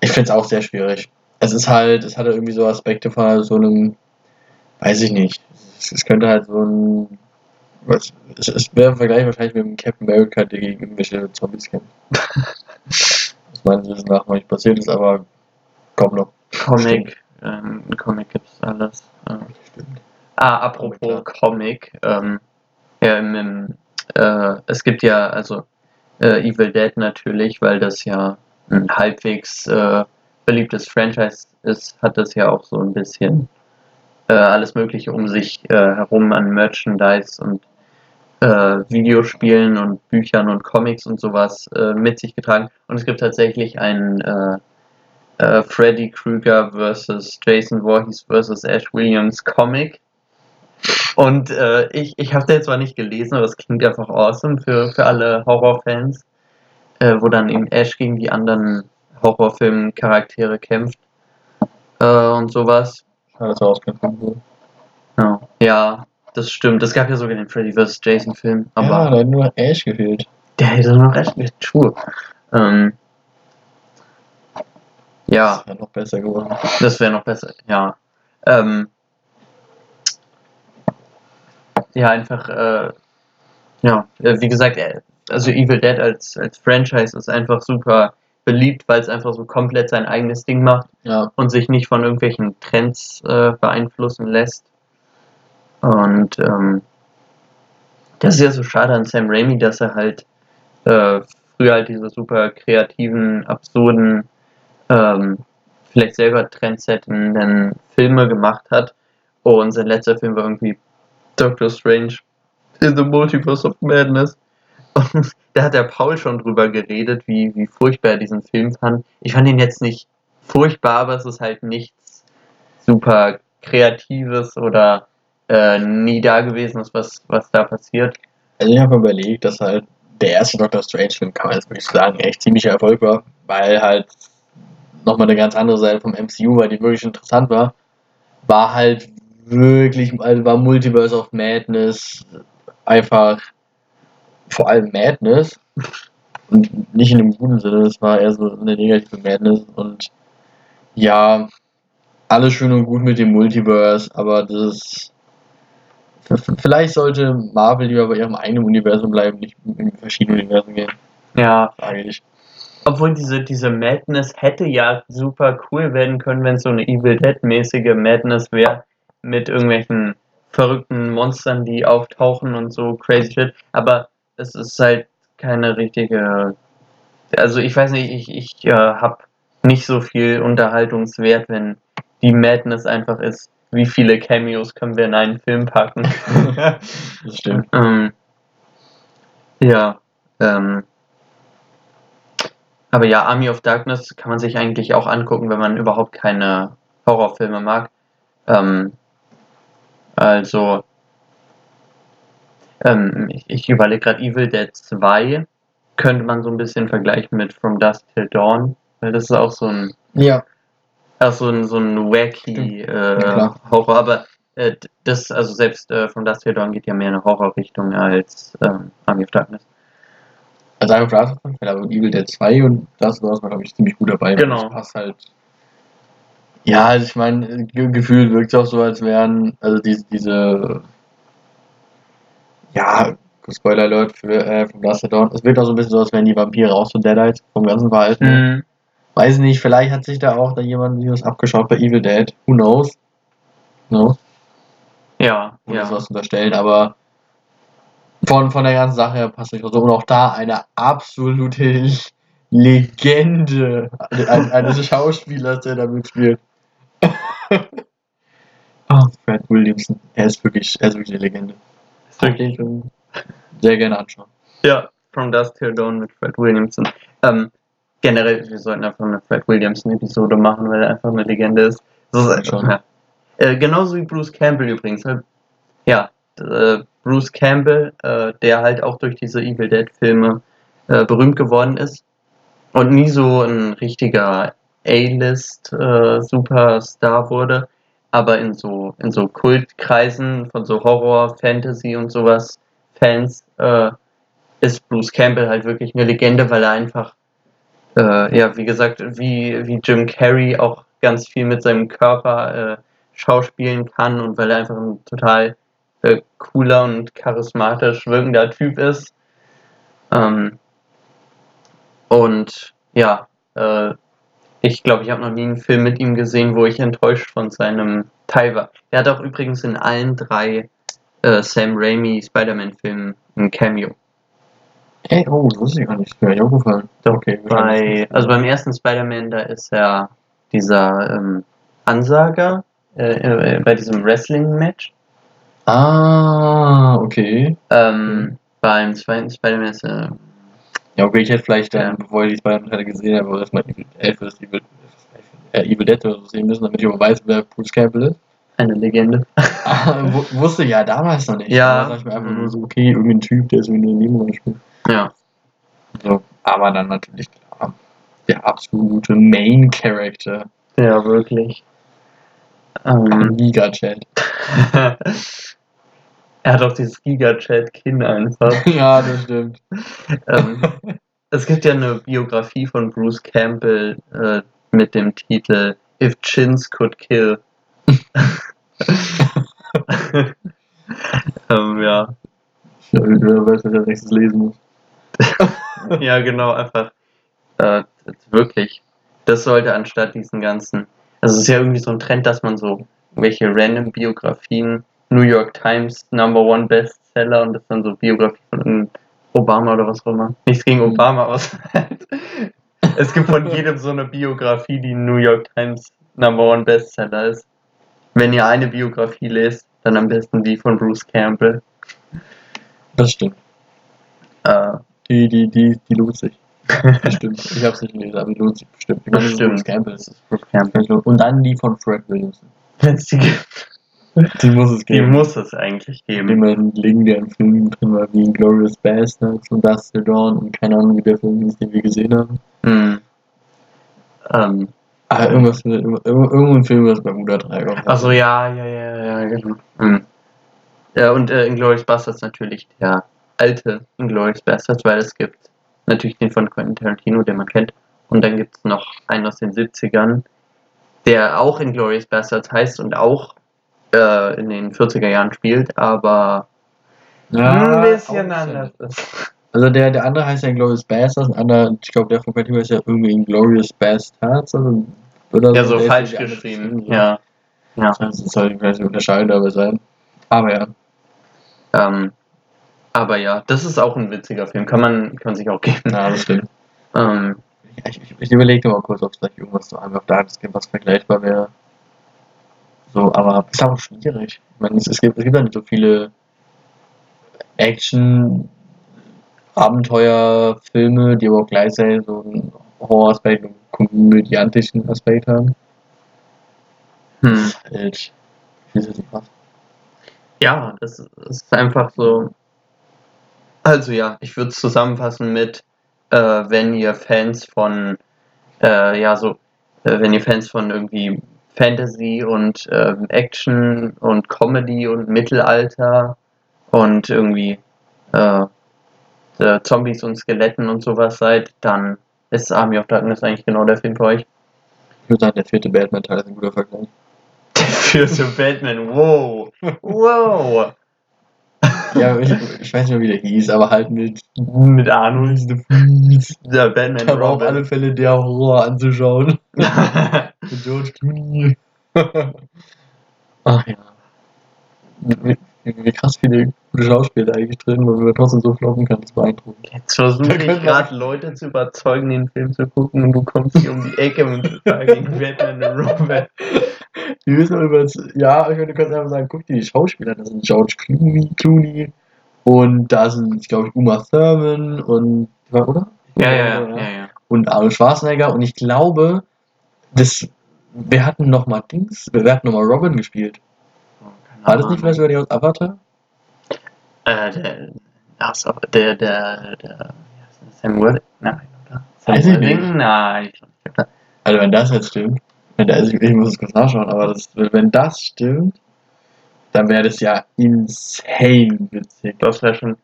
ich finde es auch sehr schwierig. Es ist halt, es hatte irgendwie so Aspekte von so einem, weiß ich nicht. Es, es könnte halt so ein, was, es, es wäre im Vergleich wahrscheinlich mit dem Captain America, der gegen irgendwelche Zombies kämpft. was meines Wissens nach noch nicht passiert ist, aber kommt noch. Comic, ähm, Comic gibt's alles. Äh. Stimmt. Ah, apropos Comic, ähm, ja, im, im, äh, es gibt ja also äh, Evil Dead natürlich, weil das ja ein halbwegs äh, beliebtes Franchise ist, hat das ja auch so ein bisschen äh, alles Mögliche um sich äh, herum an Merchandise und äh, Videospielen und Büchern und Comics und sowas äh, mit sich getragen. Und es gibt tatsächlich einen Freddy Krueger versus Jason Voorhees versus Ash Williams Comic. Und äh, ich, ich habe den zwar nicht gelesen, aber es klingt einfach awesome für, für alle Horrorfans, äh, wo dann eben Ash gegen die anderen Horrorfilm-Charaktere kämpft äh, und sowas. Ja, das war ausgegangen. Ja, ja das stimmt. Es gab ja sogar den Freddy vs. Jason Film, ja, aber da hat nur Ash gefehlt. der hätte noch recht mit True. Ähm, ja, Das wäre noch besser geworden. das wäre noch besser, ja. Ähm, ja, einfach, äh, ja, äh, wie gesagt, äh, also Evil Dead als, als Franchise ist einfach super beliebt, weil es einfach so komplett sein eigenes Ding macht Ja, und sich nicht von irgendwelchen Trends äh, beeinflussen lässt. Und ähm, das ist ja so schade an Sam Raimi, dass er halt äh, früher halt diese super kreativen, absurden, ähm, vielleicht selber trendsettenden Filme gemacht hat. Und sein letzter Film war irgendwie Doctor Strange in the Multiverse of Madness. Und da hat der Paul schon drüber geredet, wie, wie furchtbar er diesen Film fand. Ich fand ihn jetzt nicht furchtbar, aber es ist halt nichts super Kreatives oder äh, nie Dagewesenes, was, was da passiert. also ich habe überlegt, dass halt der erste Doctor Strange-Film, kann man jetzt wirklich sagen, echt ziemlicher Erfolg war, weil halt nochmal eine ganz andere Seite vom MCU war, die wirklich interessant war, war halt wirklich, also war Multiverse of Madness einfach vor allem Madness und nicht in dem guten Sinne, es war eher so eine negative Madness und ja, alles schön und gut mit dem Multiverse, aber das vielleicht sollte Marvel lieber bei ihrem eigenen Universum bleiben, nicht in verschiedene Universen gehen. Ja, Frage ich. obwohl diese, diese Madness hätte ja super cool werden können, wenn es so eine Evil Dead-mäßige Madness wäre, mit irgendwelchen verrückten Monstern, die auftauchen und so crazy shit. Aber es ist halt keine richtige. Also ich weiß nicht, ich, ich äh, habe nicht so viel Unterhaltungswert, wenn die Madness einfach ist, wie viele Cameos können wir in einen Film packen. Das stimmt. Ähm, ja, ähm, aber ja, Army of Darkness kann man sich eigentlich auch angucken, wenn man überhaupt keine Horrorfilme mag. Ähm, also, ähm, ich, ich überlege gerade, Evil Dead 2 könnte man so ein bisschen vergleichen mit From Dusk Till Dawn, weil das ist auch so ein Ja, Ach, so ein, so ein wacky äh, klar. Horror, aber äh, das, also selbst äh, von Dust Till Dawn geht ja mehr in eine Horrorrichtung als ähm, Army of Darkness. also Last of Us, aber Evil Dead 2 und das war glaube ich ziemlich gut dabei. Genau. Das passt halt. Ja, also ich meine, ge gefühlt wirkt es auch so, als wären, also diese, diese ja, Spoiler Alert für äh, vom Last of Dawn. Es wirkt auch so ein bisschen so, als wären die Vampire auch so Deadites vom ganzen Verhalten. Mhm. Weiß nicht, vielleicht hat sich da auch da jemand Videos abgeschaut bei Evil Dead. Who knows? No? Ja, ohne ja. sowas unterstellen, aber von, von der ganzen Sache her passt nicht so. Und auch da eine absolute Legende ein- eines Schauspielers, der da mitspielt. Oh, Fred Williamson. Er ist wirklich, er ist wirklich eine Legende. Ist wirklich so. Sehr gerne anschauen. Ja, From Dust Till Dawn mit Fred Williamson. Ähm, generell, wir sollten einfach eine Fred Williamson-Episode machen, weil er einfach eine Legende ist. Das ist einfach, ja. Äh, genauso wie Bruce Campbell übrigens. Halt, Ja, äh, Bruce Campbell, äh, der halt auch durch diese Evil Dead-Filme äh, berühmt geworden ist und nie so ein richtiger A-List-Superstar wurde, aber in so, in so Kultkreisen von so Horror, Fantasy und sowas Fans äh, ist Bruce Campbell halt wirklich eine Legende, weil er einfach, äh, ja, wie gesagt, wie, wie Jim Carrey auch ganz viel mit seinem Körper äh, schauspielen kann und weil er einfach ein total äh, cooler und charismatisch wirkender Typ ist. Ähm, und ja, äh, ich glaube, ich habe noch nie einen Film mit ihm gesehen, wo ich enttäuscht von seinem Teil war. Er hat auch übrigens in allen drei äh, Sam Raimi Spider-Man-Filmen ein Cameo. Ey, oh, das wusste ich gar nicht. Mir nicht aufgefallen. Okay, Bei, also beim ersten Spider-Man, da ist er dieser ähm, Ansager äh, äh, bei diesem Wrestling-Match. Ah, okay. Ähm, beim zweiten Spider-Man ist er Ja, okay, ich hätte vielleicht Ja. bevor ich die beiden Teile gesehen habe, erstmal Evil, äh, das Evil, äh, Evil Dead oder so sehen müssen, damit ich auch weiß, wer Bruce Campbell ist. eine Legende. Ah, wu- wusste ja damals noch nicht. Ja. Da dachte ich mir einfach nur so, okay, irgendein Typ, der so in der Nebenrolle spielt. Ja. So, aber dann natürlich klar, der absolute Main Character. Ja, wirklich. Ähm, Giga Chat. Er hat auch dieses Giga-Chat-Kinn einfach. ja, das stimmt. ähm, es gibt ja eine Biografie von Bruce Campbell äh, mit dem Titel If Chins Could Kill. ähm, ja. Wer weiß, was er nächstes lesen muss. ja, genau, einfach äh, wirklich. Das sollte anstatt diesen ganzen. Also es ist ja irgendwie so ein Trend, dass man so welche random Biografien, New York Times Number One Bestseller und das dann so Biografie von Obama oder was auch immer. Nichts gegen Obama, aber es halt- es gibt von jedem so eine Biografie, die New York Times Number One Bestseller ist. Wenn ihr eine Biografie lest, dann am besten die von Bruce Campbell. Das stimmt. Äh, Die, die, die, die lohnt sich. Bestimmt. Ich hab's nicht gelesen, aber die lohnt sich bestimmt. Ich meine, das ist Bestimmt. Bruce Campbell. das ist Bruce Campbell. Und dann die von Fred Williamson. Wenn's die gibt. Die muss es Die geben. muss es eigentlich geben. Immer in legendären Filmen drin war, wie Glorious Bastards und Dust Till Dawn und keine Ahnung, wie der Film hieß, den wir gesehen haben. Hm. Ähm, Ah, irgendwas, irgendein Film, was beim Mutter 3 war. also ja, ja, ja, ja, genau. Hm. Ja, und äh, Inglourious Bastards natürlich der alte Inglourious Bastards, weil es gibt natürlich den von Quentin Tarantino, den man kennt. Und dann gibt es noch einen aus den 70ern, der auch Inglourious Bastards heißt und auch äh, in den 40er Jahren spielt, aber ein bisschen anders ist. Also der, der andere heißt ja Glorious Bastards, ein anderer, ich glaube der von Quentin ist ja irgendwie Glorious Bastards oder, oder Ja, so falsch geschrieben. Ja. Ja. Das soll vielleicht eine Unterscheidung dabei sein. Aber ja. Ähm, aber ja, das ist auch ein witziger Film. Kann man, kann man sich auch geben. Ja, das stimmt. Ähm, Ich, ich, ich überlege mal kurz, ob es vielleicht irgendwas so einfach da ist, was vergleichbar wäre. So, aber ist auch schwierig. Ich meine, es, es, gibt, es gibt ja nicht so viele Action, Abenteuerfilme, die aber auch gleichzeitig so einen Horroraspekt und komödiantischen Aspekt haben. hm. Halt, ist das nicht was? Ja, das ist einfach so. Also ja, ich würde es zusammenfassen mit, äh, wenn ihr Fans von, äh, ja so, äh, wenn ihr Fans von irgendwie Fantasy und ähm, Action und Comedy und Mittelalter und irgendwie äh, äh, Zombies und Skeletten und sowas seid, dann ist Army of Darkness eigentlich genau der Film für euch. Ich würde sagen, der vierte Batman-Teil ist ein guter Vergleich. Für so Batman, wow, wow. Ja, ich, ich weiß nicht mehr, wie der hieß, aber halt mit Mit Arnold, der Batman Da war auf alle. Fälle der Horror anzuschauen. Mit George Clooney. Ach ja. Wie, wie, krass viele gute Schauspieler eigentlich drin, weil man trotzdem so floppen kann, das ist beeindruckend. Jetzt versuche ich gerade Leute zu überzeugen, den Film zu gucken und du kommst hier um die Ecke und sagst gegen Batman und Robin. Wir wissen über ja, ich meine, du kannst einfach sagen, guck dir die Schauspieler, das sind George Clooney, Clooney und da sind, glaube ich, Uma Thurman und, oder? Ja, ja, ja, ja, ja. und Arnold Schwarzenegger und ich glaube, das, wir hatten noch mal Dings, wir hatten noch mal Robin gespielt. War das nicht vielleicht sogar die aus Avatar? Äh, der, achso, der, der, der? Sam Worthing? Nein, oder? Sam Weiß ich Worthing? nicht. Nein, ich glaub nicht. Also wenn das jetzt stimmt, das, ich muss es kurz nachschauen, aber das, wenn das stimmt, dann wäre das ja insane witzig. Das wäre schon.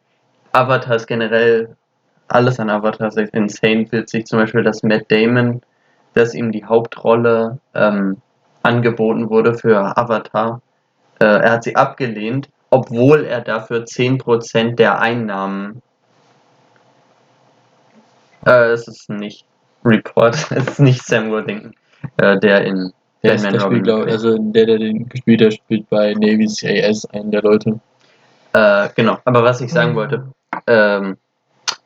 Avatar ist generell, alles an Avatar ist insane witzig. Zum Beispiel, dass Matt Damon, dass ihm die Hauptrolle ähm, angeboten wurde für Avatar. Äh, er hat sie abgelehnt, obwohl er dafür 10% der Einnahmen. Äh, es ist nicht Report, es ist nicht Sam Worthington, äh, der in Der, ist, Batman der Robin spielt, glaub, spielt. also der, der den gespielt hat, spielt bei Navy CAS einen der Leute. Äh, genau, aber was ich sagen wollte, ähm,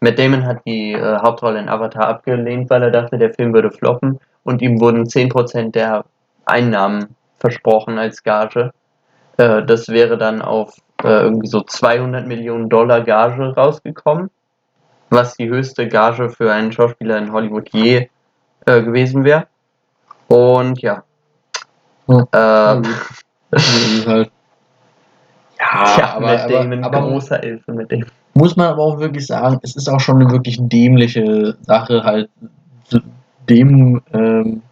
Matt Damon hat die äh, Hauptrolle in Avatar abgelehnt, weil er dachte, der Film würde floppen und ihm wurden 10% der Einnahmen versprochen als Gage. Äh, das wäre dann auf äh, irgendwie so 200 Millionen Dollar Gage rausgekommen, was die höchste Gage für einen Schauspieler in Hollywood je äh, gewesen wäre. Und ja. Ähm, Das ist halt. Ja, ja, aber, Matt Damon, aber, aber großer Elfe mit dem. muss man aber auch wirklich sagen, es ist auch schon eine wirklich dämliche Sache, halt dem ähm,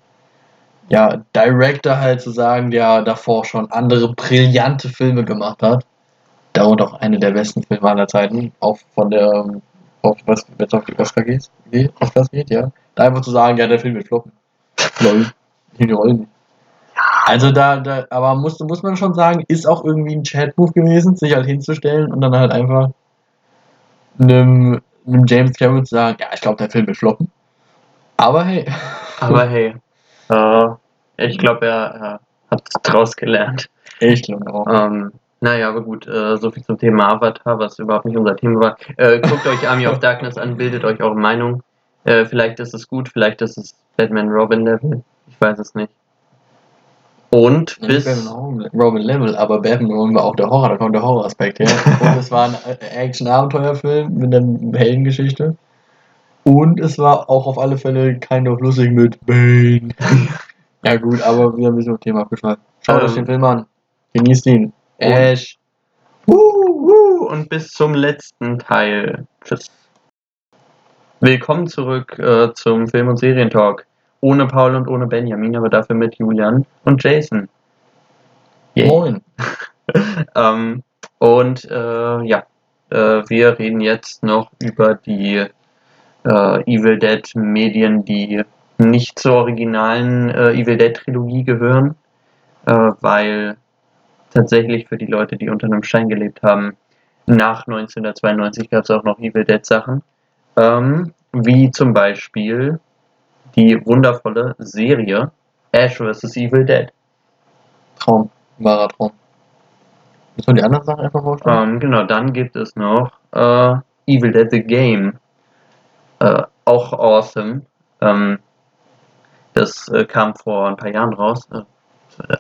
ja, Director halt zu sagen, der davor schon andere brillante Filme gemacht hat. Dauert auch eine der besten Filme aller Zeiten. Auch von der, auf, was, wenn es auf die Oscar geht, geht, Oscars geht, ja. Da einfach zu sagen, ja, der Film wird floppen. Lol. Die Rollen nicht. Also da, da, aber muss, muss man schon sagen, ist auch irgendwie ein Chat-Move gewesen, sich halt hinzustellen und dann halt einfach einem, einem James Cameron zu sagen, ja, ich glaube, der Film wird floppen. Aber hey. Aber hey, äh, ich glaube, er, er hat draus gelernt. Ich glaube auch. Ähm, naja, aber gut, äh, so viel zum Thema Avatar, was überhaupt nicht unser Thema war. Äh, guckt euch Army of Darkness an, bildet euch eure Meinung. Äh, vielleicht ist es gut, vielleicht ist es Batman Robin Level. Weiß es nicht. Und bis. Batman Robin Level, aber Batman Robin war auch der Horror, da kommt der Horroraspekt her. Und es war ein äh, Action-Abenteuerfilm mit einer Heldengeschichte. Und es war auch auf alle Fälle kind of lustig mit Bane. ja gut, aber wir haben ein bisschen vom Thema abgeschweift. Schaut Ähm. euch den Film an. Genießt ihn. Und- Ash. Wuh, und bis zum letzten Teil. Tschüss. Willkommen zurück äh, zum Film- und Serientalk. Ohne Paul und ohne Benjamin, aber dafür mit Julian und Jason. Yay. Moin. Ähm, und äh, ja, äh, wir reden jetzt noch über die äh, Evil Dead Medien, die nicht zur originalen äh, Evil Dead Trilogie gehören, äh, weil tatsächlich für die Leute, die unter einem Stein gelebt haben, nach 1992 gab es auch noch Evil Dead Sachen, ähm, wie zum Beispiel die wundervolle Serie Ash vs. Evil Dead. Traum. Wahrer Traum. Müssen wir die anderen Sachen einfach vorstellen? Ähm, genau, dann gibt es noch äh, Evil Dead the Game. Äh, auch awesome. Ähm, das äh, kam vor ein paar Jahren raus. Äh,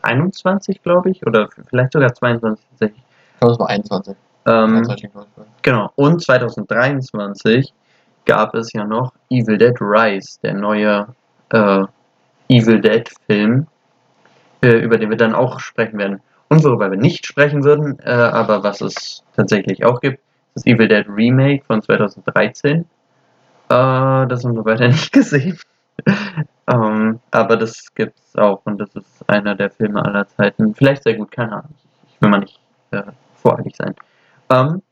21, glaube ich, oder vielleicht sogar 22 tatsächlich. Ich glaube, es war 21. Ähm, 21, glaub ich. genau. Und 2023 gab es ja noch Evil Dead Rise, der neue äh, Evil Dead Film, äh, über den wir dann auch sprechen werden. Und worüber wir nicht sprechen würden, äh, aber was es tatsächlich auch gibt, das Evil Dead Remake von 2013. Äh, das haben wir weiter nicht gesehen. ähm, aber das gibt's auch und das ist einer der Filme aller Zeiten. Vielleicht sehr gut, keine Ahnung. Ich will mal nicht äh, voreilig sein. Ähm,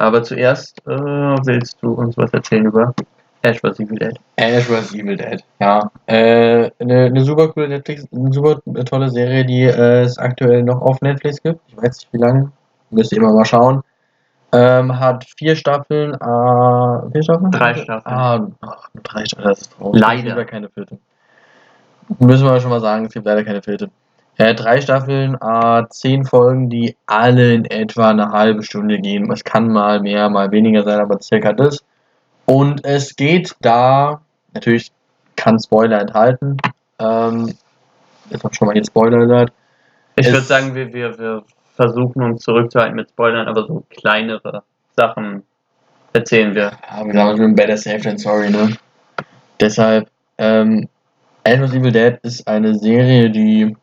aber zuerst äh, willst du uns was erzählen über Ash vs. Evil Dead. Ash vs. Evil Dead, ja. Äh, eine, eine super coole Netflix, eine super tolle Serie, die äh, es aktuell noch auf Netflix gibt. Ich weiß nicht wie lange. Müsst ihr immer mal schauen. Ähm, hat vier Staffeln, äh, vier Staffeln? Drei Staffeln. Ah, ach, drei Staffeln, das ist traurig. Leider. Es gibt ja keine vierte. Müssen wir schon mal sagen, es gibt leider keine vierte. Äh, drei Staffeln, äh, zehn Folgen, die alle in etwa eine halbe Stunde gehen. Es kann mal mehr, mal weniger sein, aber circa das. Und es geht da, natürlich kann Spoiler enthalten. Ähm, ist auch schon mal hier Spoiler alert. Ich würde sagen, wir, wir, wir versuchen uns zurückzuhalten mit Spoilern, aber so kleinere Sachen erzählen wir. Ja, wir sagen schon better safe than sorry, ne? Deshalb, ähm, Ash vs. Evil Dead ist eine Serie, die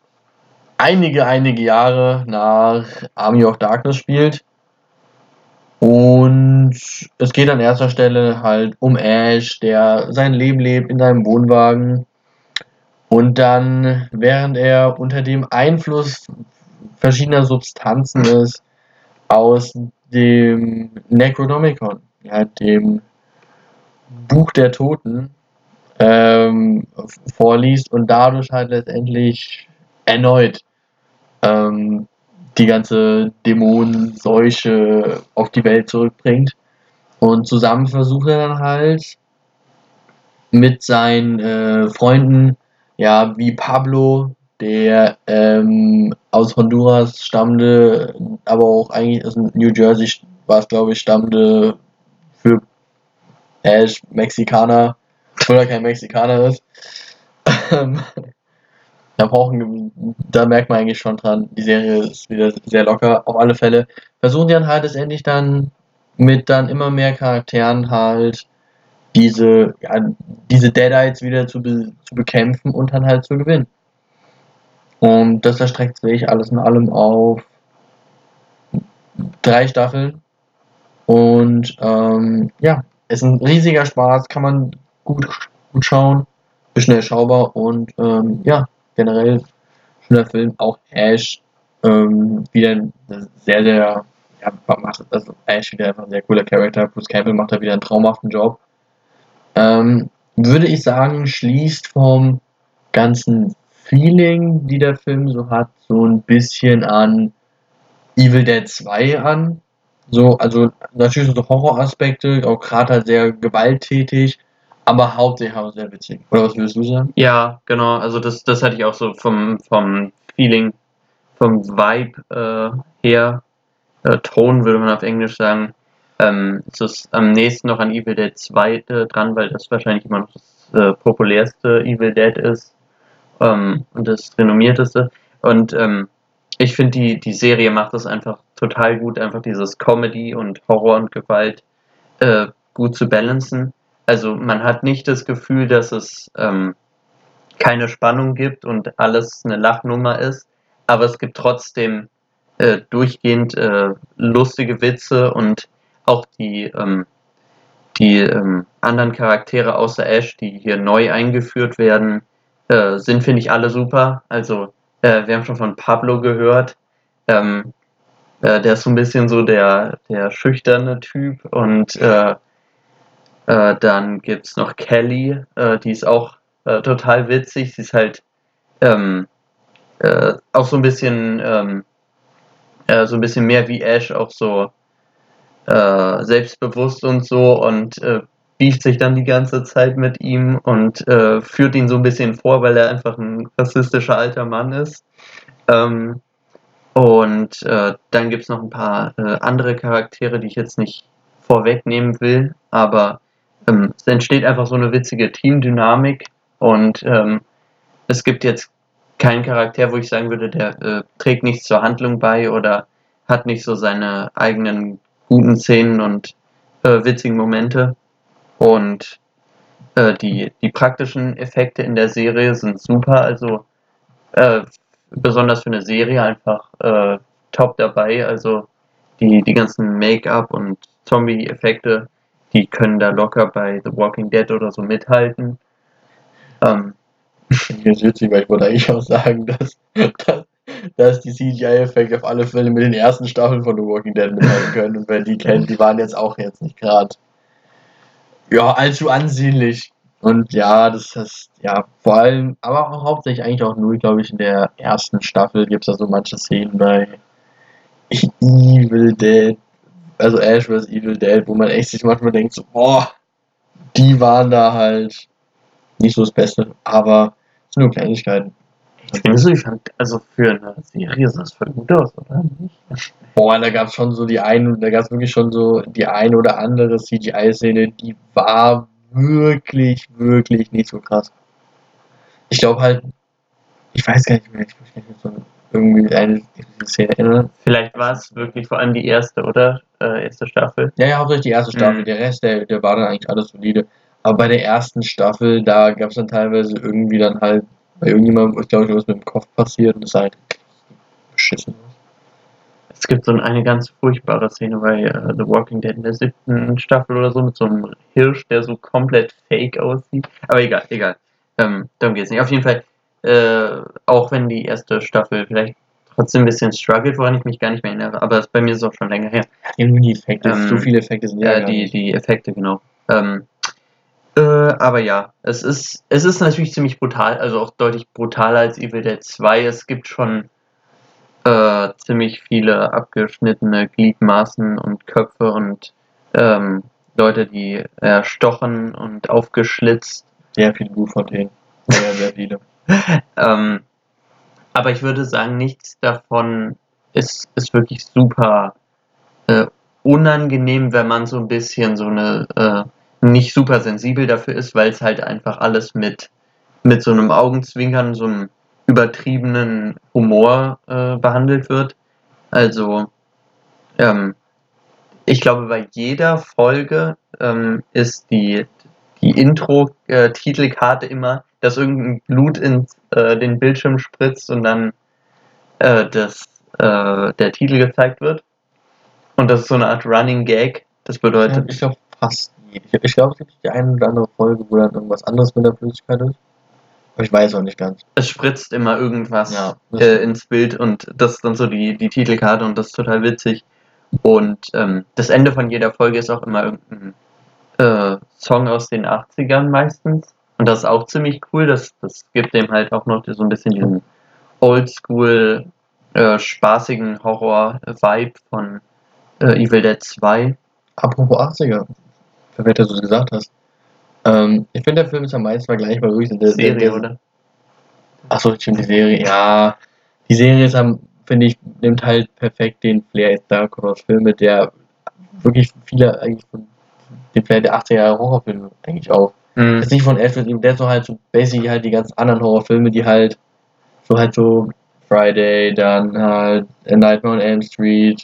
einige, einige Jahre nach Army of Darkness spielt. Und es geht an erster Stelle halt um Ash, der sein Leben lebt in seinem Wohnwagen. Und dann, während er unter dem Einfluss verschiedener Substanzen ist, aus dem Necronomicon, ja, dem Buch der Toten, ähm, vorliest und dadurch halt letztendlich erneut ähm, die ganze Dämonenseuche auf die Welt zurückbringt. Und zusammen versucht er dann halt mit seinen äh, Freunden, ja, wie Pablo, der ähm, aus Honduras stammte, aber auch eigentlich aus New Jersey war es, glaube ich, stammte für Ash Mexikaner, obwohl er kein Mexikaner ist. Da brauchen, da merkt man eigentlich schon dran, die Serie ist wieder sehr locker. Auf alle Fälle versuchen die dann halt letztendlich dann mit dann immer mehr Charakteren halt diese, ja, diese Deadites wieder zu, be zu bekämpfen und dann halt zu gewinnen. Und das erstreckt sich alles in allem auf drei Staffeln. Und ähm, ja, ist ein riesiger Spaß, kann man gut, gut schauen, bisschen erschaubar und ähm, ja, generell schöner Film. Auch Ash Ähm, wieder sehr, sehr, ja, macht, also Ash wieder einfach ein sehr cooler Charakter. Bruce Campbell macht da wieder einen traumhaften Job. Ähm, würde ich sagen, schließt vom ganzen Feeling, die der Film so hat, so ein bisschen an Evil Dead 2 an. So, also natürlich so Horroraspekte, auch gerade halt sehr gewalttätig, aber hauptsächlich auch sehr witzig. Oder was würdest du sagen? Ja, genau. Also das, das hatte ich auch so vom, vom Feeling, vom Vibe äh, her. Äh, Ton würde man auf Englisch sagen. Ähm, es ist am nächsten noch an Evil Dead 2 äh, dran, weil das wahrscheinlich immer noch das äh, populärste Evil Dead ist ähm, und das renommierteste. Und ähm, ich finde, die, die Serie macht das einfach total gut, einfach dieses Comedy und Horror und Gewalt äh, gut zu balancen. Also man hat nicht das Gefühl, dass es ähm, keine Spannung gibt und alles eine Lachnummer ist, aber es gibt trotzdem äh, durchgehend äh, lustige Witze und auch die, ähm, die ähm, anderen Charaktere außer Ash, die hier neu eingeführt werden, äh, sind, finde ich, alle super. Also äh, wir haben schon von Pablo gehört. Ähm, äh, der ist so ein bisschen so der, der schüchterne Typ und äh, dann gibt es noch Kelly, äh, die ist auch äh, total witzig. Sie ist halt ähm, äh, auch so ein bisschen ähm, äh, so ein bisschen mehr wie Ash, auch so äh, selbstbewusst und so und beeft sich dann die ganze Zeit mit ihm und führt ihn so ein bisschen vor, weil er einfach ein rassistischer alter Mann ist. Ähm, und dann gibt es noch ein paar andere Charaktere, die ich jetzt nicht vorwegnehmen will, aber ähm, es entsteht einfach so eine witzige Teamdynamik und ähm, es gibt jetzt keinen Charakter, wo ich sagen würde, der äh, trägt nichts zur Handlung bei oder hat nicht so seine eigenen guten Szenen und äh, witzigen Momente. Und äh, die, die praktischen Effekte in der Serie sind super, also äh, besonders für eine Serie einfach äh, top dabei. Also die, die ganzen Make-up und Zombie-Effekte, die können da locker bei The Walking Dead oder so mithalten. Ähm, Mir ist witzig, weil ich wollte eigentlich auch sagen, dass, dass, dass die CGI-Effekte auf alle Fälle mit den ersten Staffeln von The Walking Dead mithalten können. Und wer die kennt, die waren jetzt auch jetzt nicht gerade ja, allzu ansehnlich. Und ja, das ist, ja, vor allem, aber auch hauptsächlich eigentlich auch nur, glaube ich, in der ersten Staffel gibt es da so manche Szenen bei Evil Dead, also Ash vs. Evil Dead, wo man echt sich manchmal denkt, so, boah, die waren da halt nicht so das Beste, aber es sind nur Kleinigkeiten. ich finde so, ich fand, also für eine Serie sah das voll gut aus, oder? Nicht? Boah, da gab es schon so die ein, da gab es wirklich schon so die ein oder andere CGI-Szene, die war wirklich, wirklich nicht so krass. Ich glaube halt, ich weiß gar nicht mehr, ich muss mich nicht so irgendwie eine Szene erinnern. Vielleicht war es wirklich vor allem die erste, oder? Äh, erste Staffel. Ja, ja, hauptsächlich die erste Staffel. Mhm. Der Rest, der, der war dann eigentlich alles solide. Aber bei der ersten Staffel, da gab es dann teilweise irgendwie dann halt bei irgendjemandem, ich glaube, was mit dem Kopf passiert und das sah halt beschissen. Es gibt so eine ganz furchtbare Szene bei äh, The Walking Dead in der siebten Staffel oder so mit so einem Hirsch, der so komplett fake aussieht. Aber egal, egal. Ähm, darum geht's nicht. Auf jeden Fall, äh, auch wenn die erste Staffel vielleicht trotzdem ein bisschen struggelt, woran ich mich gar nicht mehr erinnere, aber das, bei mir ist es auch schon länger her. Irgendwie die Effekte, Ähm, so viele Effekte sind ja Ja, die, die Effekte, genau. Ähm, äh, aber ja, es ist, es ist natürlich ziemlich brutal, also auch deutlich brutaler als Evil Dead 2. Es gibt schon äh, ziemlich viele abgeschnittene Gliedmaßen und Köpfe und ähm, Leute, die erstochen und aufgeschlitzt. Sehr viele Blutfontänen. Sehr, sehr viele. Ähm, aber ich würde sagen, nichts davon ist, ist wirklich super äh, unangenehm, wenn man so ein bisschen so eine äh, nicht super sensibel dafür ist, weil es halt einfach alles mit, mit so einem Augenzwinkern, so einem übertriebenen Humor äh, behandelt wird. Also, ähm, ich glaube, bei jeder Folge ähm, ist die, die Intro-Titelkarte immer, dass irgendein Blut in äh, den Bildschirm spritzt und dann äh, das, äh, der Titel gezeigt wird. Und das ist so eine Art Running Gag. Das bedeutet, Ich glaube fast nie. Ich, ich glaube, es gibt die eine oder andere Folge, wo dann irgendwas anderes mit der Flüssigkeit ist. Aber ich weiß auch nicht ganz. es spritzt immer irgendwas Ja, äh, ins Bild und das ist dann so die, die Titelkarte und das ist total witzig. Und ähm, das Ende von jeder Folge ist auch immer irgendein äh, Song aus den 80ern meistens. Und das ist auch ziemlich cool. Das, das gibt dem halt auch noch so ein bisschen diesen oldschool, äh, spaßigen Horror-Vibe von äh, Evil Dead 2. Apropos 80er, perfekt, dass du es gesagt hast. Ähm, ich finde, der Film ist am meisten vergleichbar wirklich. Der, Serie, der, der, oder? Achso, stimmt, die Serie. Ja, die Serie ist am, finde ich, nimmt halt perfekt den Flair jetzt Dark Horror Filme, der wirklich viele eigentlich von dem Flair der 80er Jahre Horrorfilme eigentlich auf. Hm. Jetzt nicht von Alfred, der ist so halt so basically halt die ganzen anderen Horrorfilme, die halt so halt so Friday, dann halt A Nightmare on Elm Street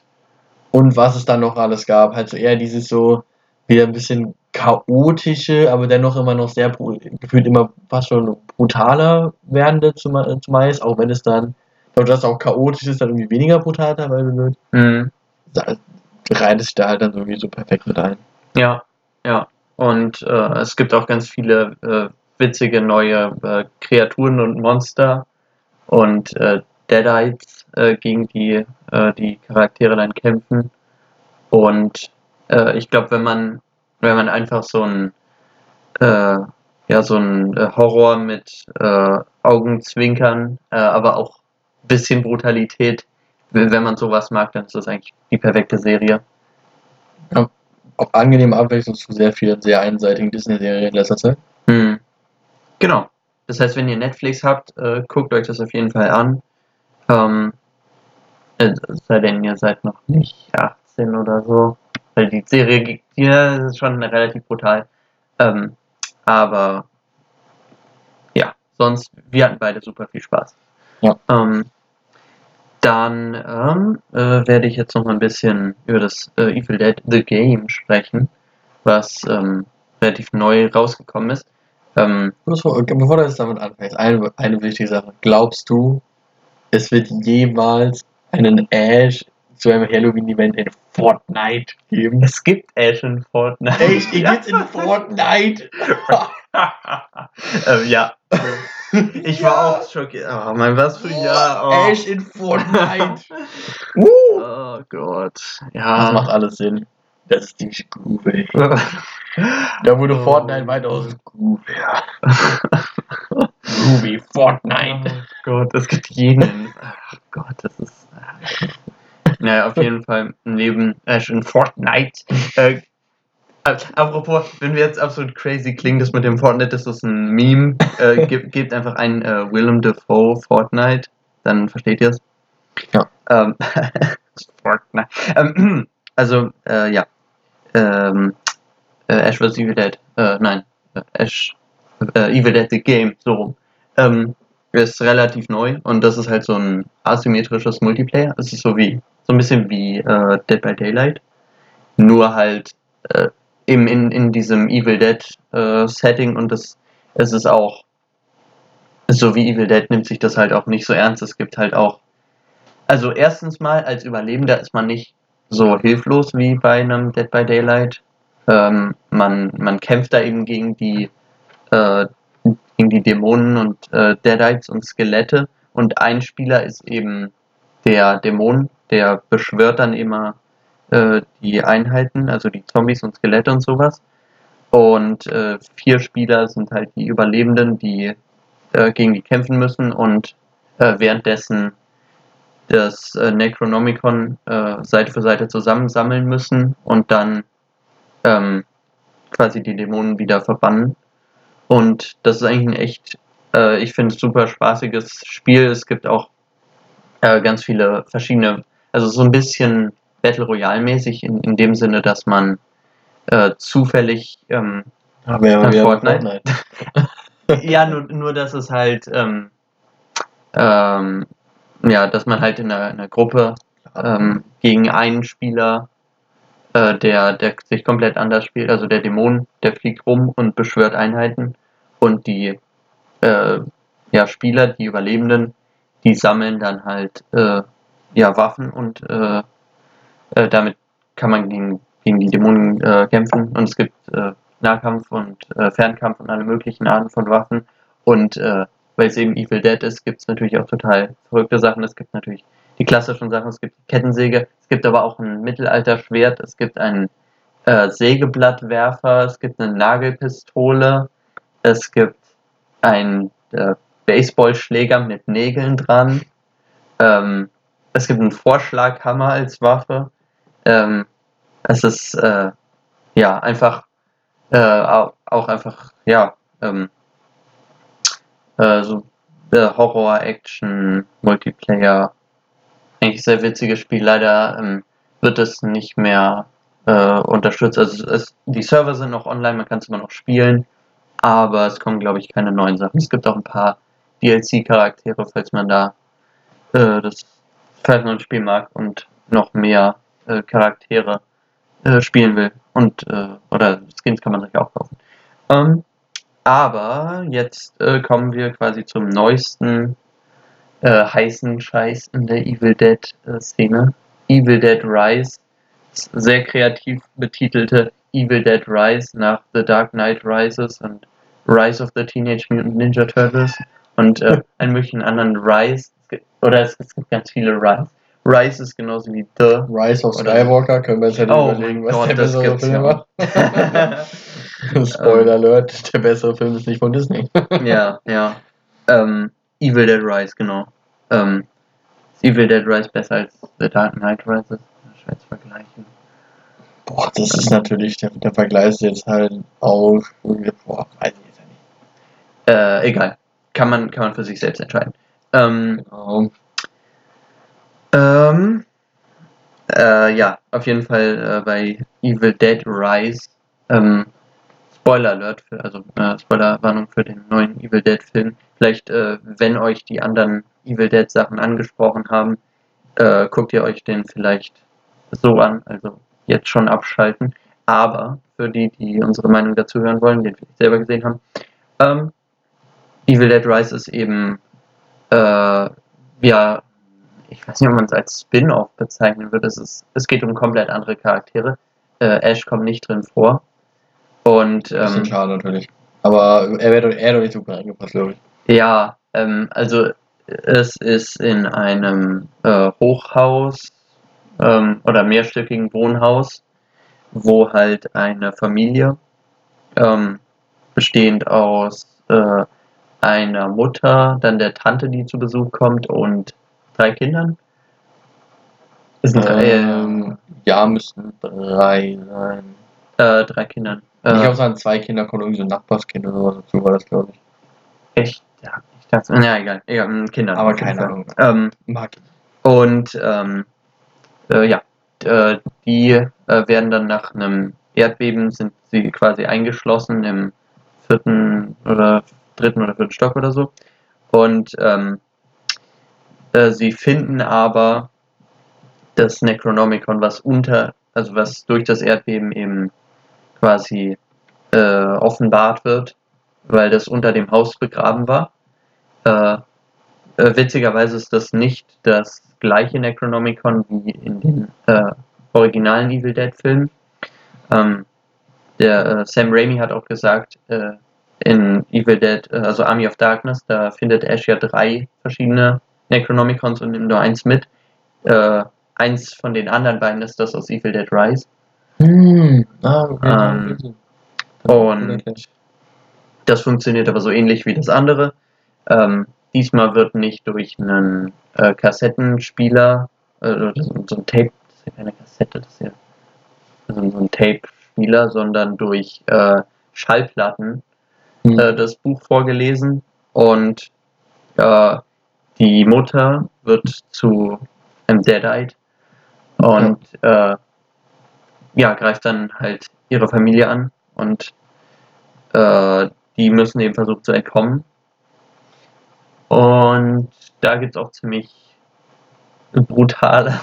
und was es dann noch alles gab. Halt so eher dieses so wieder ein bisschen chaotische, aber dennoch immer noch sehr gefühlt immer fast schon brutaler werdende zume- zumeist, auch wenn es dann, ich glaube, das auch chaotisch ist, dann irgendwie weniger brutal teilweise wird. Hm. Da reiht es sich da halt dann irgendwie so perfekt mit ein. Ja, ja. Und äh, es gibt auch ganz viele äh, witzige neue äh, Kreaturen und Monster und äh, Deadites, äh, gegen die äh, die Charaktere dann kämpfen. Und ich glaube, wenn man wenn man einfach so ein ja so ein Horror mit Augenzwinkern, aber auch ein bisschen Brutalität, wenn man sowas mag, dann ist das eigentlich die perfekte Serie. Auf angenehme Abwechslung zu sehr vielen sehr einseitigen Disney-Serien in letzter Zeit. Hm. Genau. Das heißt, wenn ihr Netflix habt, äh, guckt euch das auf jeden Fall an. Ähm, äh, es sei denn, ihr seid noch nicht 18 oder so. Weil die Serie die ist schon relativ brutal. Ähm, aber ja, sonst, wir hatten beide super viel Spaß. Ja. Ähm, dann ähm, äh, werde ich jetzt noch mal ein bisschen über das äh, Evil Dead The Game sprechen, was ähm, relativ neu rausgekommen ist. Ähm, Bevor, bevor du jetzt damit anfängst, eine, eine wichtige Sache. Glaubst du, es wird jemals einen Ash zu einem Halloween-Event in Fortnite geben? es gibt Ash in Fortnite. Echt? Die gibt's in Fortnite? ähm, ja. Ich war auch schockiert. Oh mein, was für ein Jahr. Oh. Ash in Fortnite. uh. Oh Gott. Das Ja. macht alles Sinn. Das ist ziemlich groovy. Da wurde Oh. Fortnite weitaus groovy. Groovy Fortnite. Oh Gott, es gibt jeden. Ach Gott, das ist. Naja, auf jeden Fall neben Ash in Fortnite. Äh, äh, apropos, wenn wir jetzt absolut crazy klingen, das mit dem Fortnite, das ist ein Meme. Äh, gebt, gebt einfach ein äh, Willem Dafoe Fortnite, dann versteht ihr es. Ja. Ähm, Fortnite. Ähm, also, äh, ja. Ähm, äh, Ash vs. Evil Dead. Äh, nein. Äh, Ash. Äh, Evil Dead the Game, so rum. Ähm, ist relativ neu und das ist halt so ein asymmetrisches Multiplayer. Es ist so wie, so ein bisschen wie äh, Dead by Daylight. Nur halt im, in, in diesem Evil Dead äh, Setting und das, es ist auch, so wie Evil Dead nimmt sich das halt auch nicht so ernst. Es gibt halt auch, also erstens mal als Überlebender ist man nicht so hilflos wie bei einem Dead by Daylight. Ähm, man, man kämpft da eben gegen die äh, gegen die Dämonen und äh, Deadites und Skelette und ein Spieler ist eben der Dämon, der beschwört dann immer äh, die Einheiten, also die Zombies und Skelette und sowas. Und äh, vier Spieler sind halt die Überlebenden, die äh, gegen die kämpfen müssen und äh, währenddessen das äh, Necronomicon Seite für Seite zusammensammeln müssen und dann ähm, quasi die Dämonen wieder verbannen. Und das ist eigentlich ein echt, ich finde, super spaßiges Spiel. Es gibt auch ganz viele verschiedene, also so ein bisschen Battle Royale mäßig in, in dem Sinne, dass man äh, zufällig, ähm, Haben wir ja Dann wieder Fortnite. ja, nur, nur dass es halt, ähm, ähm, ja, dass man halt in einer, in einer Gruppe ähm, gegen einen Spieler, äh, der, der sich komplett anders spielt, also der Dämon, der fliegt rum und beschwört Einheiten und die äh, ja, Spieler, die Überlebenden, die sammeln dann halt äh, ja, Waffen und äh, äh, damit kann man gegen, gegen die Dämonen äh, kämpfen. Und es gibt äh, Nahkampf und äh, Fernkampf und alle möglichen Arten von Waffen. Und äh, weil es eben Evil Dead ist, gibt es natürlich auch total verrückte Sachen. Es gibt natürlich die klassischen Sachen, es gibt die Kettensäge, es gibt aber auch ein Mittelalterschwert, es gibt einen Sägeblattwerfer, es gibt eine Nagelpistole, es gibt einen äh, Baseballschläger mit Nägeln dran, ähm, es gibt einen Vorschlaghammer als Waffe. Ähm, es ist äh, ja einfach äh, auch, einfach ja ähm, äh, so äh, Horror, Action, Multiplayer. Eigentlich sehr witziges Spiel. Leider ähm, wird es nicht mehr äh, unterstützt. Also es, die Server sind noch online, man kann es immer noch spielen, aber es kommen, glaube ich, keine neuen Sachen. Es gibt auch ein paar DLC-Charaktere, falls man da äh, das falls man das Spiel mag und noch mehr äh, Charaktere äh, spielen will. Und äh, oder Skins kann man sich auch kaufen. Ähm, aber jetzt äh, kommen wir quasi zum neuesten äh, heißen Scheiß in der Evil Dead Szene. Evil Dead Rise. Sehr kreativ betitelte Evil Dead Rise nach The Dark Knight Rises und Rise of the Teenage Mutant Ninja Turtles und äh, einen möglichen anderen Rise. Oder es, es gibt ganz viele Rise. Rise ist genauso wie The. Rise of Skywalker, können wir uns ja Oh überlegen, was Gott, der bessere Film ja. war. Spoiler Alert, der bessere Film ist nicht von Disney. ja, ja. Ähm, Evil Dead Rise, genau. Ähm, Evil Dead Rise besser als The Dark Knight Rises? Schwer zu vergleichen. Boah, das ist natürlich, der, der Vergleich ist jetzt halt auch, boah, weiß ich jetzt ja nicht. Äh, egal. Kann man, kann man für sich selbst entscheiden. Ähm, Genau. Ähm, äh, ja, auf jeden Fall äh, bei Evil Dead Rise. Ähm, Spoiler Alert, für, also äh, Spoilerwarnung für den neuen Evil Dead Film. Vielleicht, äh, wenn euch die anderen Evil Dead Sachen angesprochen haben, äh, guckt ihr euch den vielleicht so an, also jetzt schon abschalten. Aber für die, die unsere Meinung dazu hören wollen, den vielleicht selber gesehen haben, ähm, Evil Dead Rise ist eben, äh, ja, ich weiß nicht, ob man es als Spin-off bezeichnen würde. Es, ist, es geht um komplett andere Charaktere. Äh, Ash kommt nicht drin vor. Und Bisschen ähm, schade natürlich. Aber er wäre doch, er doch nicht super reingepasst, glaube ich. ja, ähm, also es ist in einem äh, Hochhaus ähm, oder mehrstöckigen Wohnhaus, wo halt eine Familie ähm, bestehend aus äh, einer Mutter, dann der Tante, die zu Besuch kommt und drei Kindern. Es sind drei, Ähm, ja, müssten drei sein. äh, drei Kindern. ich Äh, glaube, es waren zwei Kinder, kommt irgendwie so ein Nachbarskind oder was dazu, war das, glaube ich. echt? Ja, ich dachte, ja, egal, egal, mm, Kinder. Aber keine. Ahnung. Ähm, Mag ich. Und ähm, äh, ja, äh, die äh, werden dann nach einem Erdbeben sind sie quasi eingeschlossen im vierten oder dritten oder vierten Stock oder so. Und ähm, äh, sie finden aber das Necronomicon, was unter, also was durch das Erdbeben eben quasi äh, offenbart wird, weil das unter dem Haus begraben war. Äh, äh, witzigerweise ist das nicht das gleiche Necronomicon wie in den äh, originalen Evil Dead Filmen. Ähm, der Sam Raimi hat auch gesagt, in Evil Dead, also Army of Darkness, da findet Ash ja drei verschiedene Necronomicons und nimmt nur eins mit. Äh, eins von den anderen beiden ist das aus Evil Dead Rise. Hm, ah, okay. Ähm, Und das funktioniert aber so ähnlich wie das andere. Ähm, diesmal wird nicht durch einen äh, Kassettenspieler, äh, oder so, ein Tape, das ist ja keine Kassette, das ist ja so, so ein Tape-Spieler, sondern durch äh, Schallplatten Hm. äh, das Buch vorgelesen und äh, die Mutter wird zu einem Deadite und äh, ja, greift dann halt ihre Familie an und äh, die müssen eben versuchen zu entkommen. Und da gibt es auch ziemlich brutale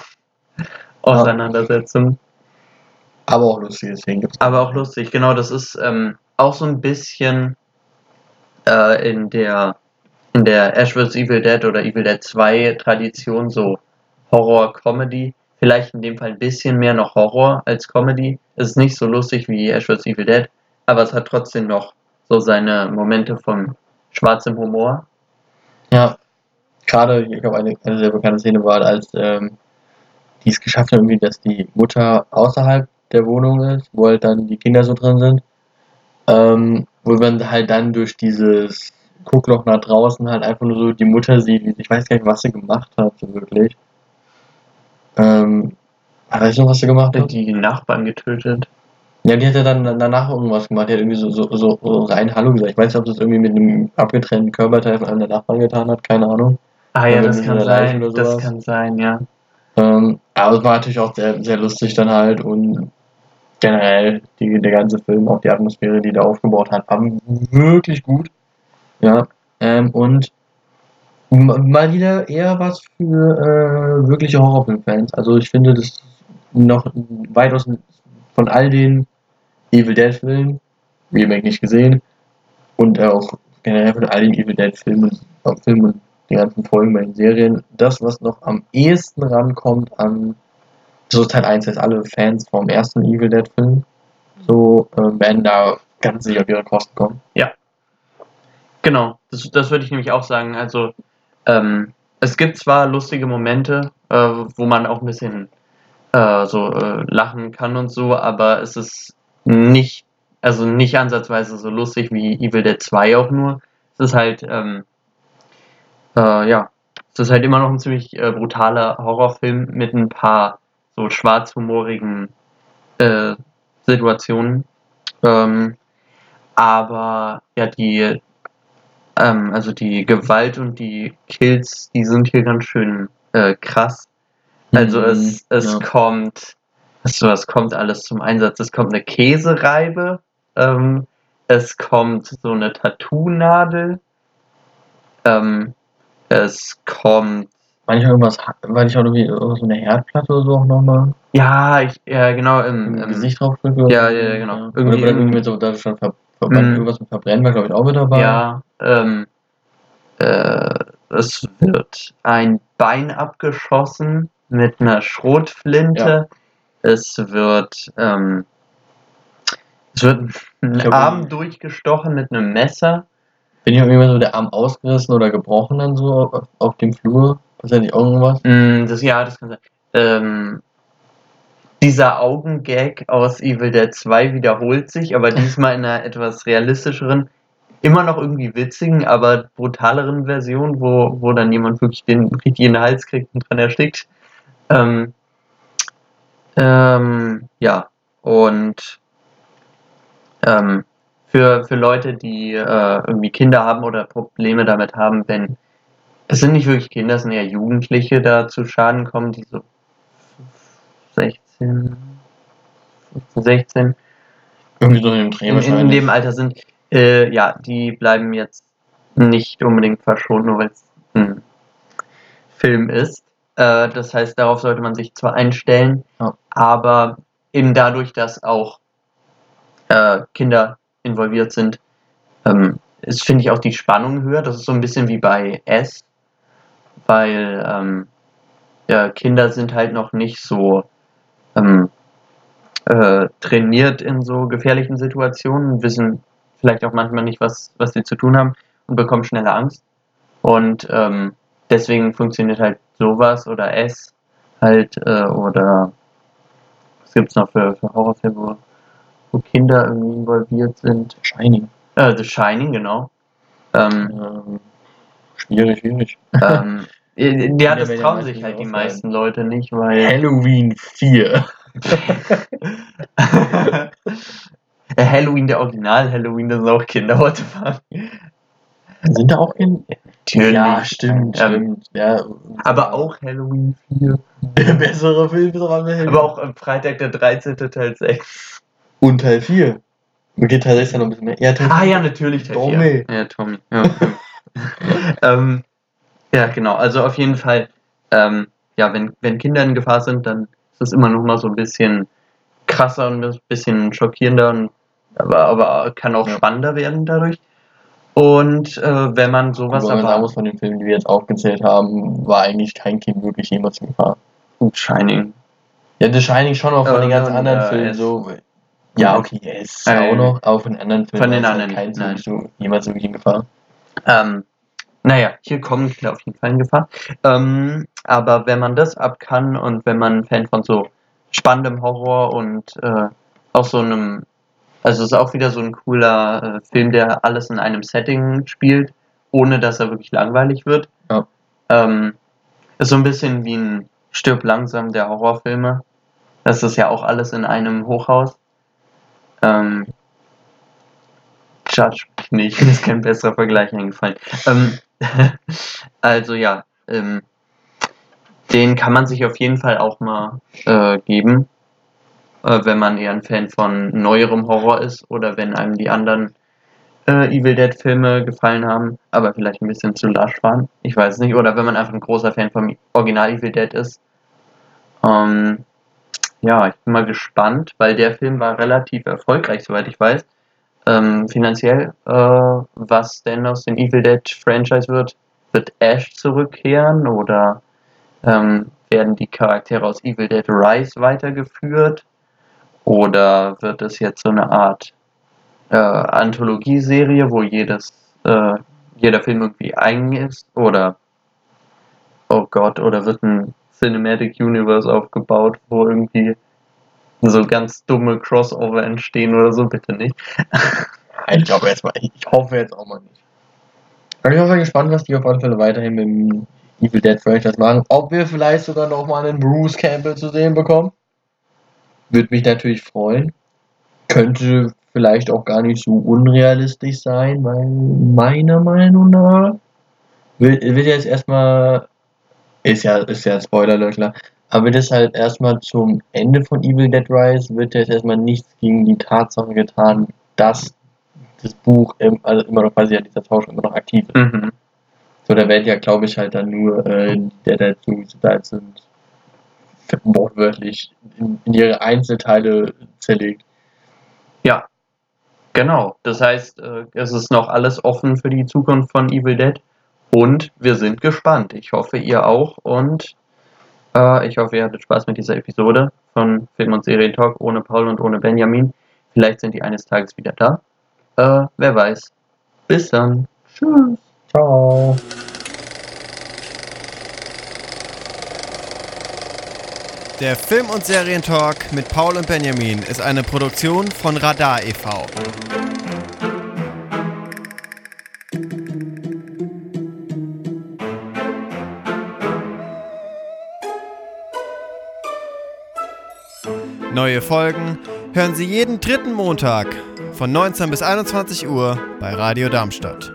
Auseinandersetzungen. Aber auch lustige Szenen gibt's. Aber auch lustig, genau, das ist ähm, auch so ein bisschen äh, in der in der Ash vs. Evil Dead oder Evil Dead 2 Tradition so Horror-Comedy. Vielleicht in dem Fall ein bisschen mehr noch Horror als Comedy. Es ist nicht so lustig wie Ash vs. Evil Dead, aber es hat trotzdem noch so seine Momente von schwarzem Humor. Ja. Gerade, ich glaube, eine, eine sehr bekannte Szene war, als ähm, die es geschafft haben, irgendwie, dass die Mutter außerhalb der Wohnung ist, wo halt dann die Kinder so drin sind. Ähm, wo man halt dann durch dieses Guckloch nach draußen halt einfach nur so die Mutter sieht, ich weiß gar nicht, was sie gemacht hat, so wirklich. Ähm, weißt du noch, was sie gemacht hat? Die Nachbarn getötet. Ja, die hat ja dann danach irgendwas gemacht. Die hat irgendwie so, so, so, so rein Hallo gesagt. Ich weiß nicht, ob das irgendwie mit einem abgetrennten Körperteil von einem der Nachbarn getan hat, keine Ahnung. Ah ja, das kann sein. Das kann sein, ja. Ähm, aber es war natürlich auch sehr, sehr lustig dann halt und generell die, der ganze Film, auch die Atmosphäre, die da aufgebaut hat, war wirklich gut. Ja, ähm, und mal wieder eher was für äh, wirkliche Horrorfilmfans. Also ich finde das noch weitaus von all den Evil Dead Filmen, Remake nicht gesehen, und auch generell von all den Evil Dead Filmen, äh, Filmen und die ganzen Folgen bei den Serien, das, was noch am ehesten rankommt an so Teil 1, dass alle Fans vom ersten Evil Dead Film so äh, werden da ganz sicher auf ihre Kosten kommen. Genau, das, das würde ich nämlich auch sagen. Also, ähm, es gibt zwar lustige Momente, äh, wo man auch ein bisschen äh, so äh, lachen kann und so, aber es ist nicht, also nicht ansatzweise so lustig wie Evil Dead 2 auch nur. Es ist halt, ähm, äh, ja, es ist halt immer noch ein ziemlich äh, brutaler Horrorfilm mit ein paar so schwarzhumorigen äh, Situationen. Ähm, aber ja, die ähm, also die Gewalt und die Kills, die sind hier ganz schön äh, krass. Also Mhm, es, es ja. kommt, also es kommt alles zum Einsatz. Es kommt eine Käsereibe, ähm, es kommt so eine Tattoo-Nadel, ähm, es kommt, War nicht irgendwas, war nicht auch irgendwie so eine Herdplatte oder so auch nochmal ja, ich, ja genau, im im, Gesicht drauf drückt? oder ja, ja, genau. Irgendwie oder im- irgendwie mit so, da schon ver, verbrannt, Mhm. irgendwas mit Verbrennen war, glaube ich, auch mit dabei. Ja, ähm, äh, es wird ein Bein abgeschossen mit einer Schrotflinte. Es wird, ähm, es wird ein glaub, Arm durchgestochen mit einem Messer. Bin ich irgendwie so der Arm ausgerissen oder gebrochen dann so auf, auf dem Flur? Passiert nicht irgendwas? Mm, das, ja, das kann sein. Ähm, dieser Augengag aus Evil Dead 2 wiederholt sich, aber diesmal in einer etwas realistischeren, immer noch irgendwie witzigen, aber brutaleren Version, wo, wo dann jemand wirklich den richtig in den Hals kriegt und dran erstickt. Ähm, ähm, ja, und ähm, für, für Leute, die äh, irgendwie Kinder haben oder Probleme damit haben, wenn es sind nicht wirklich Kinder, es sind eher Jugendliche, da zu Schaden kommen, die so 16, 15, 16 Irgendwie so in dem Dreh in, in dem Alter sind. Äh, ja, die bleiben jetzt nicht unbedingt verschont, nur weil es ein Film ist. Äh, das heißt, darauf sollte man sich zwar einstellen, Ja. aber eben dadurch, dass auch äh, Kinder involviert sind, ähm, ist, finde ich, auch die Spannung höher. Das ist so ein bisschen wie bei S, weil ähm, ja, Kinder sind halt noch nicht so ähm, äh, trainiert in so gefährlichen Situationen, wissen vielleicht auch manchmal nicht, was, was sie zu tun haben und bekommen schneller Angst. Und ähm, deswegen funktioniert halt sowas oder S halt äh, oder was gibt's noch für, für Horrorfilme, wo, wo Kinder irgendwie involviert sind? Shining. Äh, The Shining, genau. Ähm, Ähm, schwierig, schwierig. ähm, ja, Ja, das trauen sich halt die meisten Leute nicht, weil Halloween 4. Ja, Halloween, der Original Halloween, das sind auch Kinder heute fahren. Sind da auch in. Natürlich. Ja, stimmt, Ähm, stimmt. Ja, Aber auch Halloween 4. der bessere Film ist aber Halloween. Aber auch am Freitag der 13. Teil 6. Und Teil 4. Geht Teil 6 ja noch ein bisschen mehr. Ja, Teil Ah 4. ja, natürlich Teil Tommy. 4. Ja, Tommy. Ja, okay. ähm, ja, genau. Also auf jeden Fall, ähm, ja, wenn, wenn Kinder in Gefahr sind, dann ist es immer noch mal so ein bisschen krasser und ein bisschen schockierender, und, aber, aber kann auch Ja. spannender werden dadurch. Und äh, wenn man sowas man sagen aber... muss, von den Filmen, die wir jetzt aufgezählt haben, war eigentlich kein Kind wirklich jemals in Gefahr. Shining. Ja, The Shining schon auch von Ähm, den ganz und, anderen äh, Filmen so. Ja, okay, es Äh, auch noch, aber von den anderen Filmen von den es anderen kein nein. so, jemals wirklich in Gefahr. Ähm, naja, hier kommen Kinder auf jeden Fall in Gefahr. Ähm, aber wenn man das ab kann und wenn man ein Fan von so spannendem Horror und äh, auch so einem, also es ist auch wieder so ein cooler äh, Film, der alles in einem Setting spielt, ohne dass er wirklich langweilig wird. Ja. Ähm, ist so ein bisschen wie ein Stirb langsam der Horrorfilme. Das ist ja auch alles in einem Hochhaus. Ähm, Judge nicht, mir ist kein besserer Vergleich eingefallen. Ähm, also ja, ähm, den kann man sich auf jeden Fall auch mal äh, geben, äh, wenn man eher ein Fan von neuerem Horror ist oder wenn einem die anderen äh, Evil Dead Filme gefallen haben, aber vielleicht ein bisschen zu lasch waren. Ich weiß nicht. Oder wenn man einfach ein großer Fan vom Original Evil Dead ist. Ähm, ja, ich bin mal gespannt, weil der Film war relativ erfolgreich, soweit ich weiß. Ähm, finanziell, äh, was denn aus dem Evil Dead Franchise wird, wird Ash zurückkehren oder ähm, werden die Charaktere aus Evil Dead Rise weitergeführt? Oder wird es jetzt so eine Art äh, Anthologieserie, wo jedes, äh, jeder Film irgendwie eigen ist? Oder, oh Gott, oder wird ein Cinematic Universe aufgebaut, wo irgendwie so ganz dumme Crossover entstehen oder so? Bitte nicht. Ich glaube jetzt mal, ich hoffe jetzt auch mal nicht. Ich bin mal gespannt, was die auf alle Fälle weiterhin mit dem Evil Dead Franchise machen. Ob wir vielleicht sogar noch mal einen Bruce Campbell zu sehen bekommen. Würde mich natürlich freuen. Könnte vielleicht auch gar nicht so unrealistisch sein, weil meiner Meinung nach wird, wird jetzt erstmal, ist ja, ist ja Spoiler, klar, aber wird es halt erstmal zum Ende von Evil Dead Rise, wird jetzt erstmal nichts gegen die Tatsache getan, dass das Buch im, also immer noch quasi ja dieser Tausch immer noch aktiv ist. Mhm. So, da werden ja, glaube ich, halt dann nur äh, die, die dazu da sind, wortwörtlich in, in ihre Einzelteile zerlegt. Ja, genau. Das heißt, äh, es ist noch alles offen für die Zukunft von Evil Dead und wir sind gespannt. Ich hoffe, ihr auch und äh, ich hoffe, ihr hattet Spaß mit dieser Episode von Film und Serientalk ohne Paul und ohne Benjamin. Vielleicht sind die eines Tages wieder da. Äh, wer weiß. Bis dann. Tschüss. Ciao. Der Film- und Serientalk mit Paul und Benjamin ist eine Produktion von Radar e.V. Neue Folgen hören Sie jeden dritten Montag von 19 bis 21 Uhr bei Radio Darmstadt.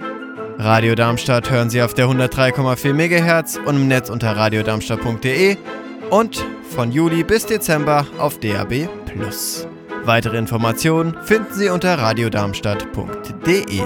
Radio Darmstadt hören Sie auf der 103,4 MHz und im Netz unter radiodarmstadt.de und von Juli bis Dezember auf DAB+. Weitere Informationen finden Sie unter radiodarmstadt.de.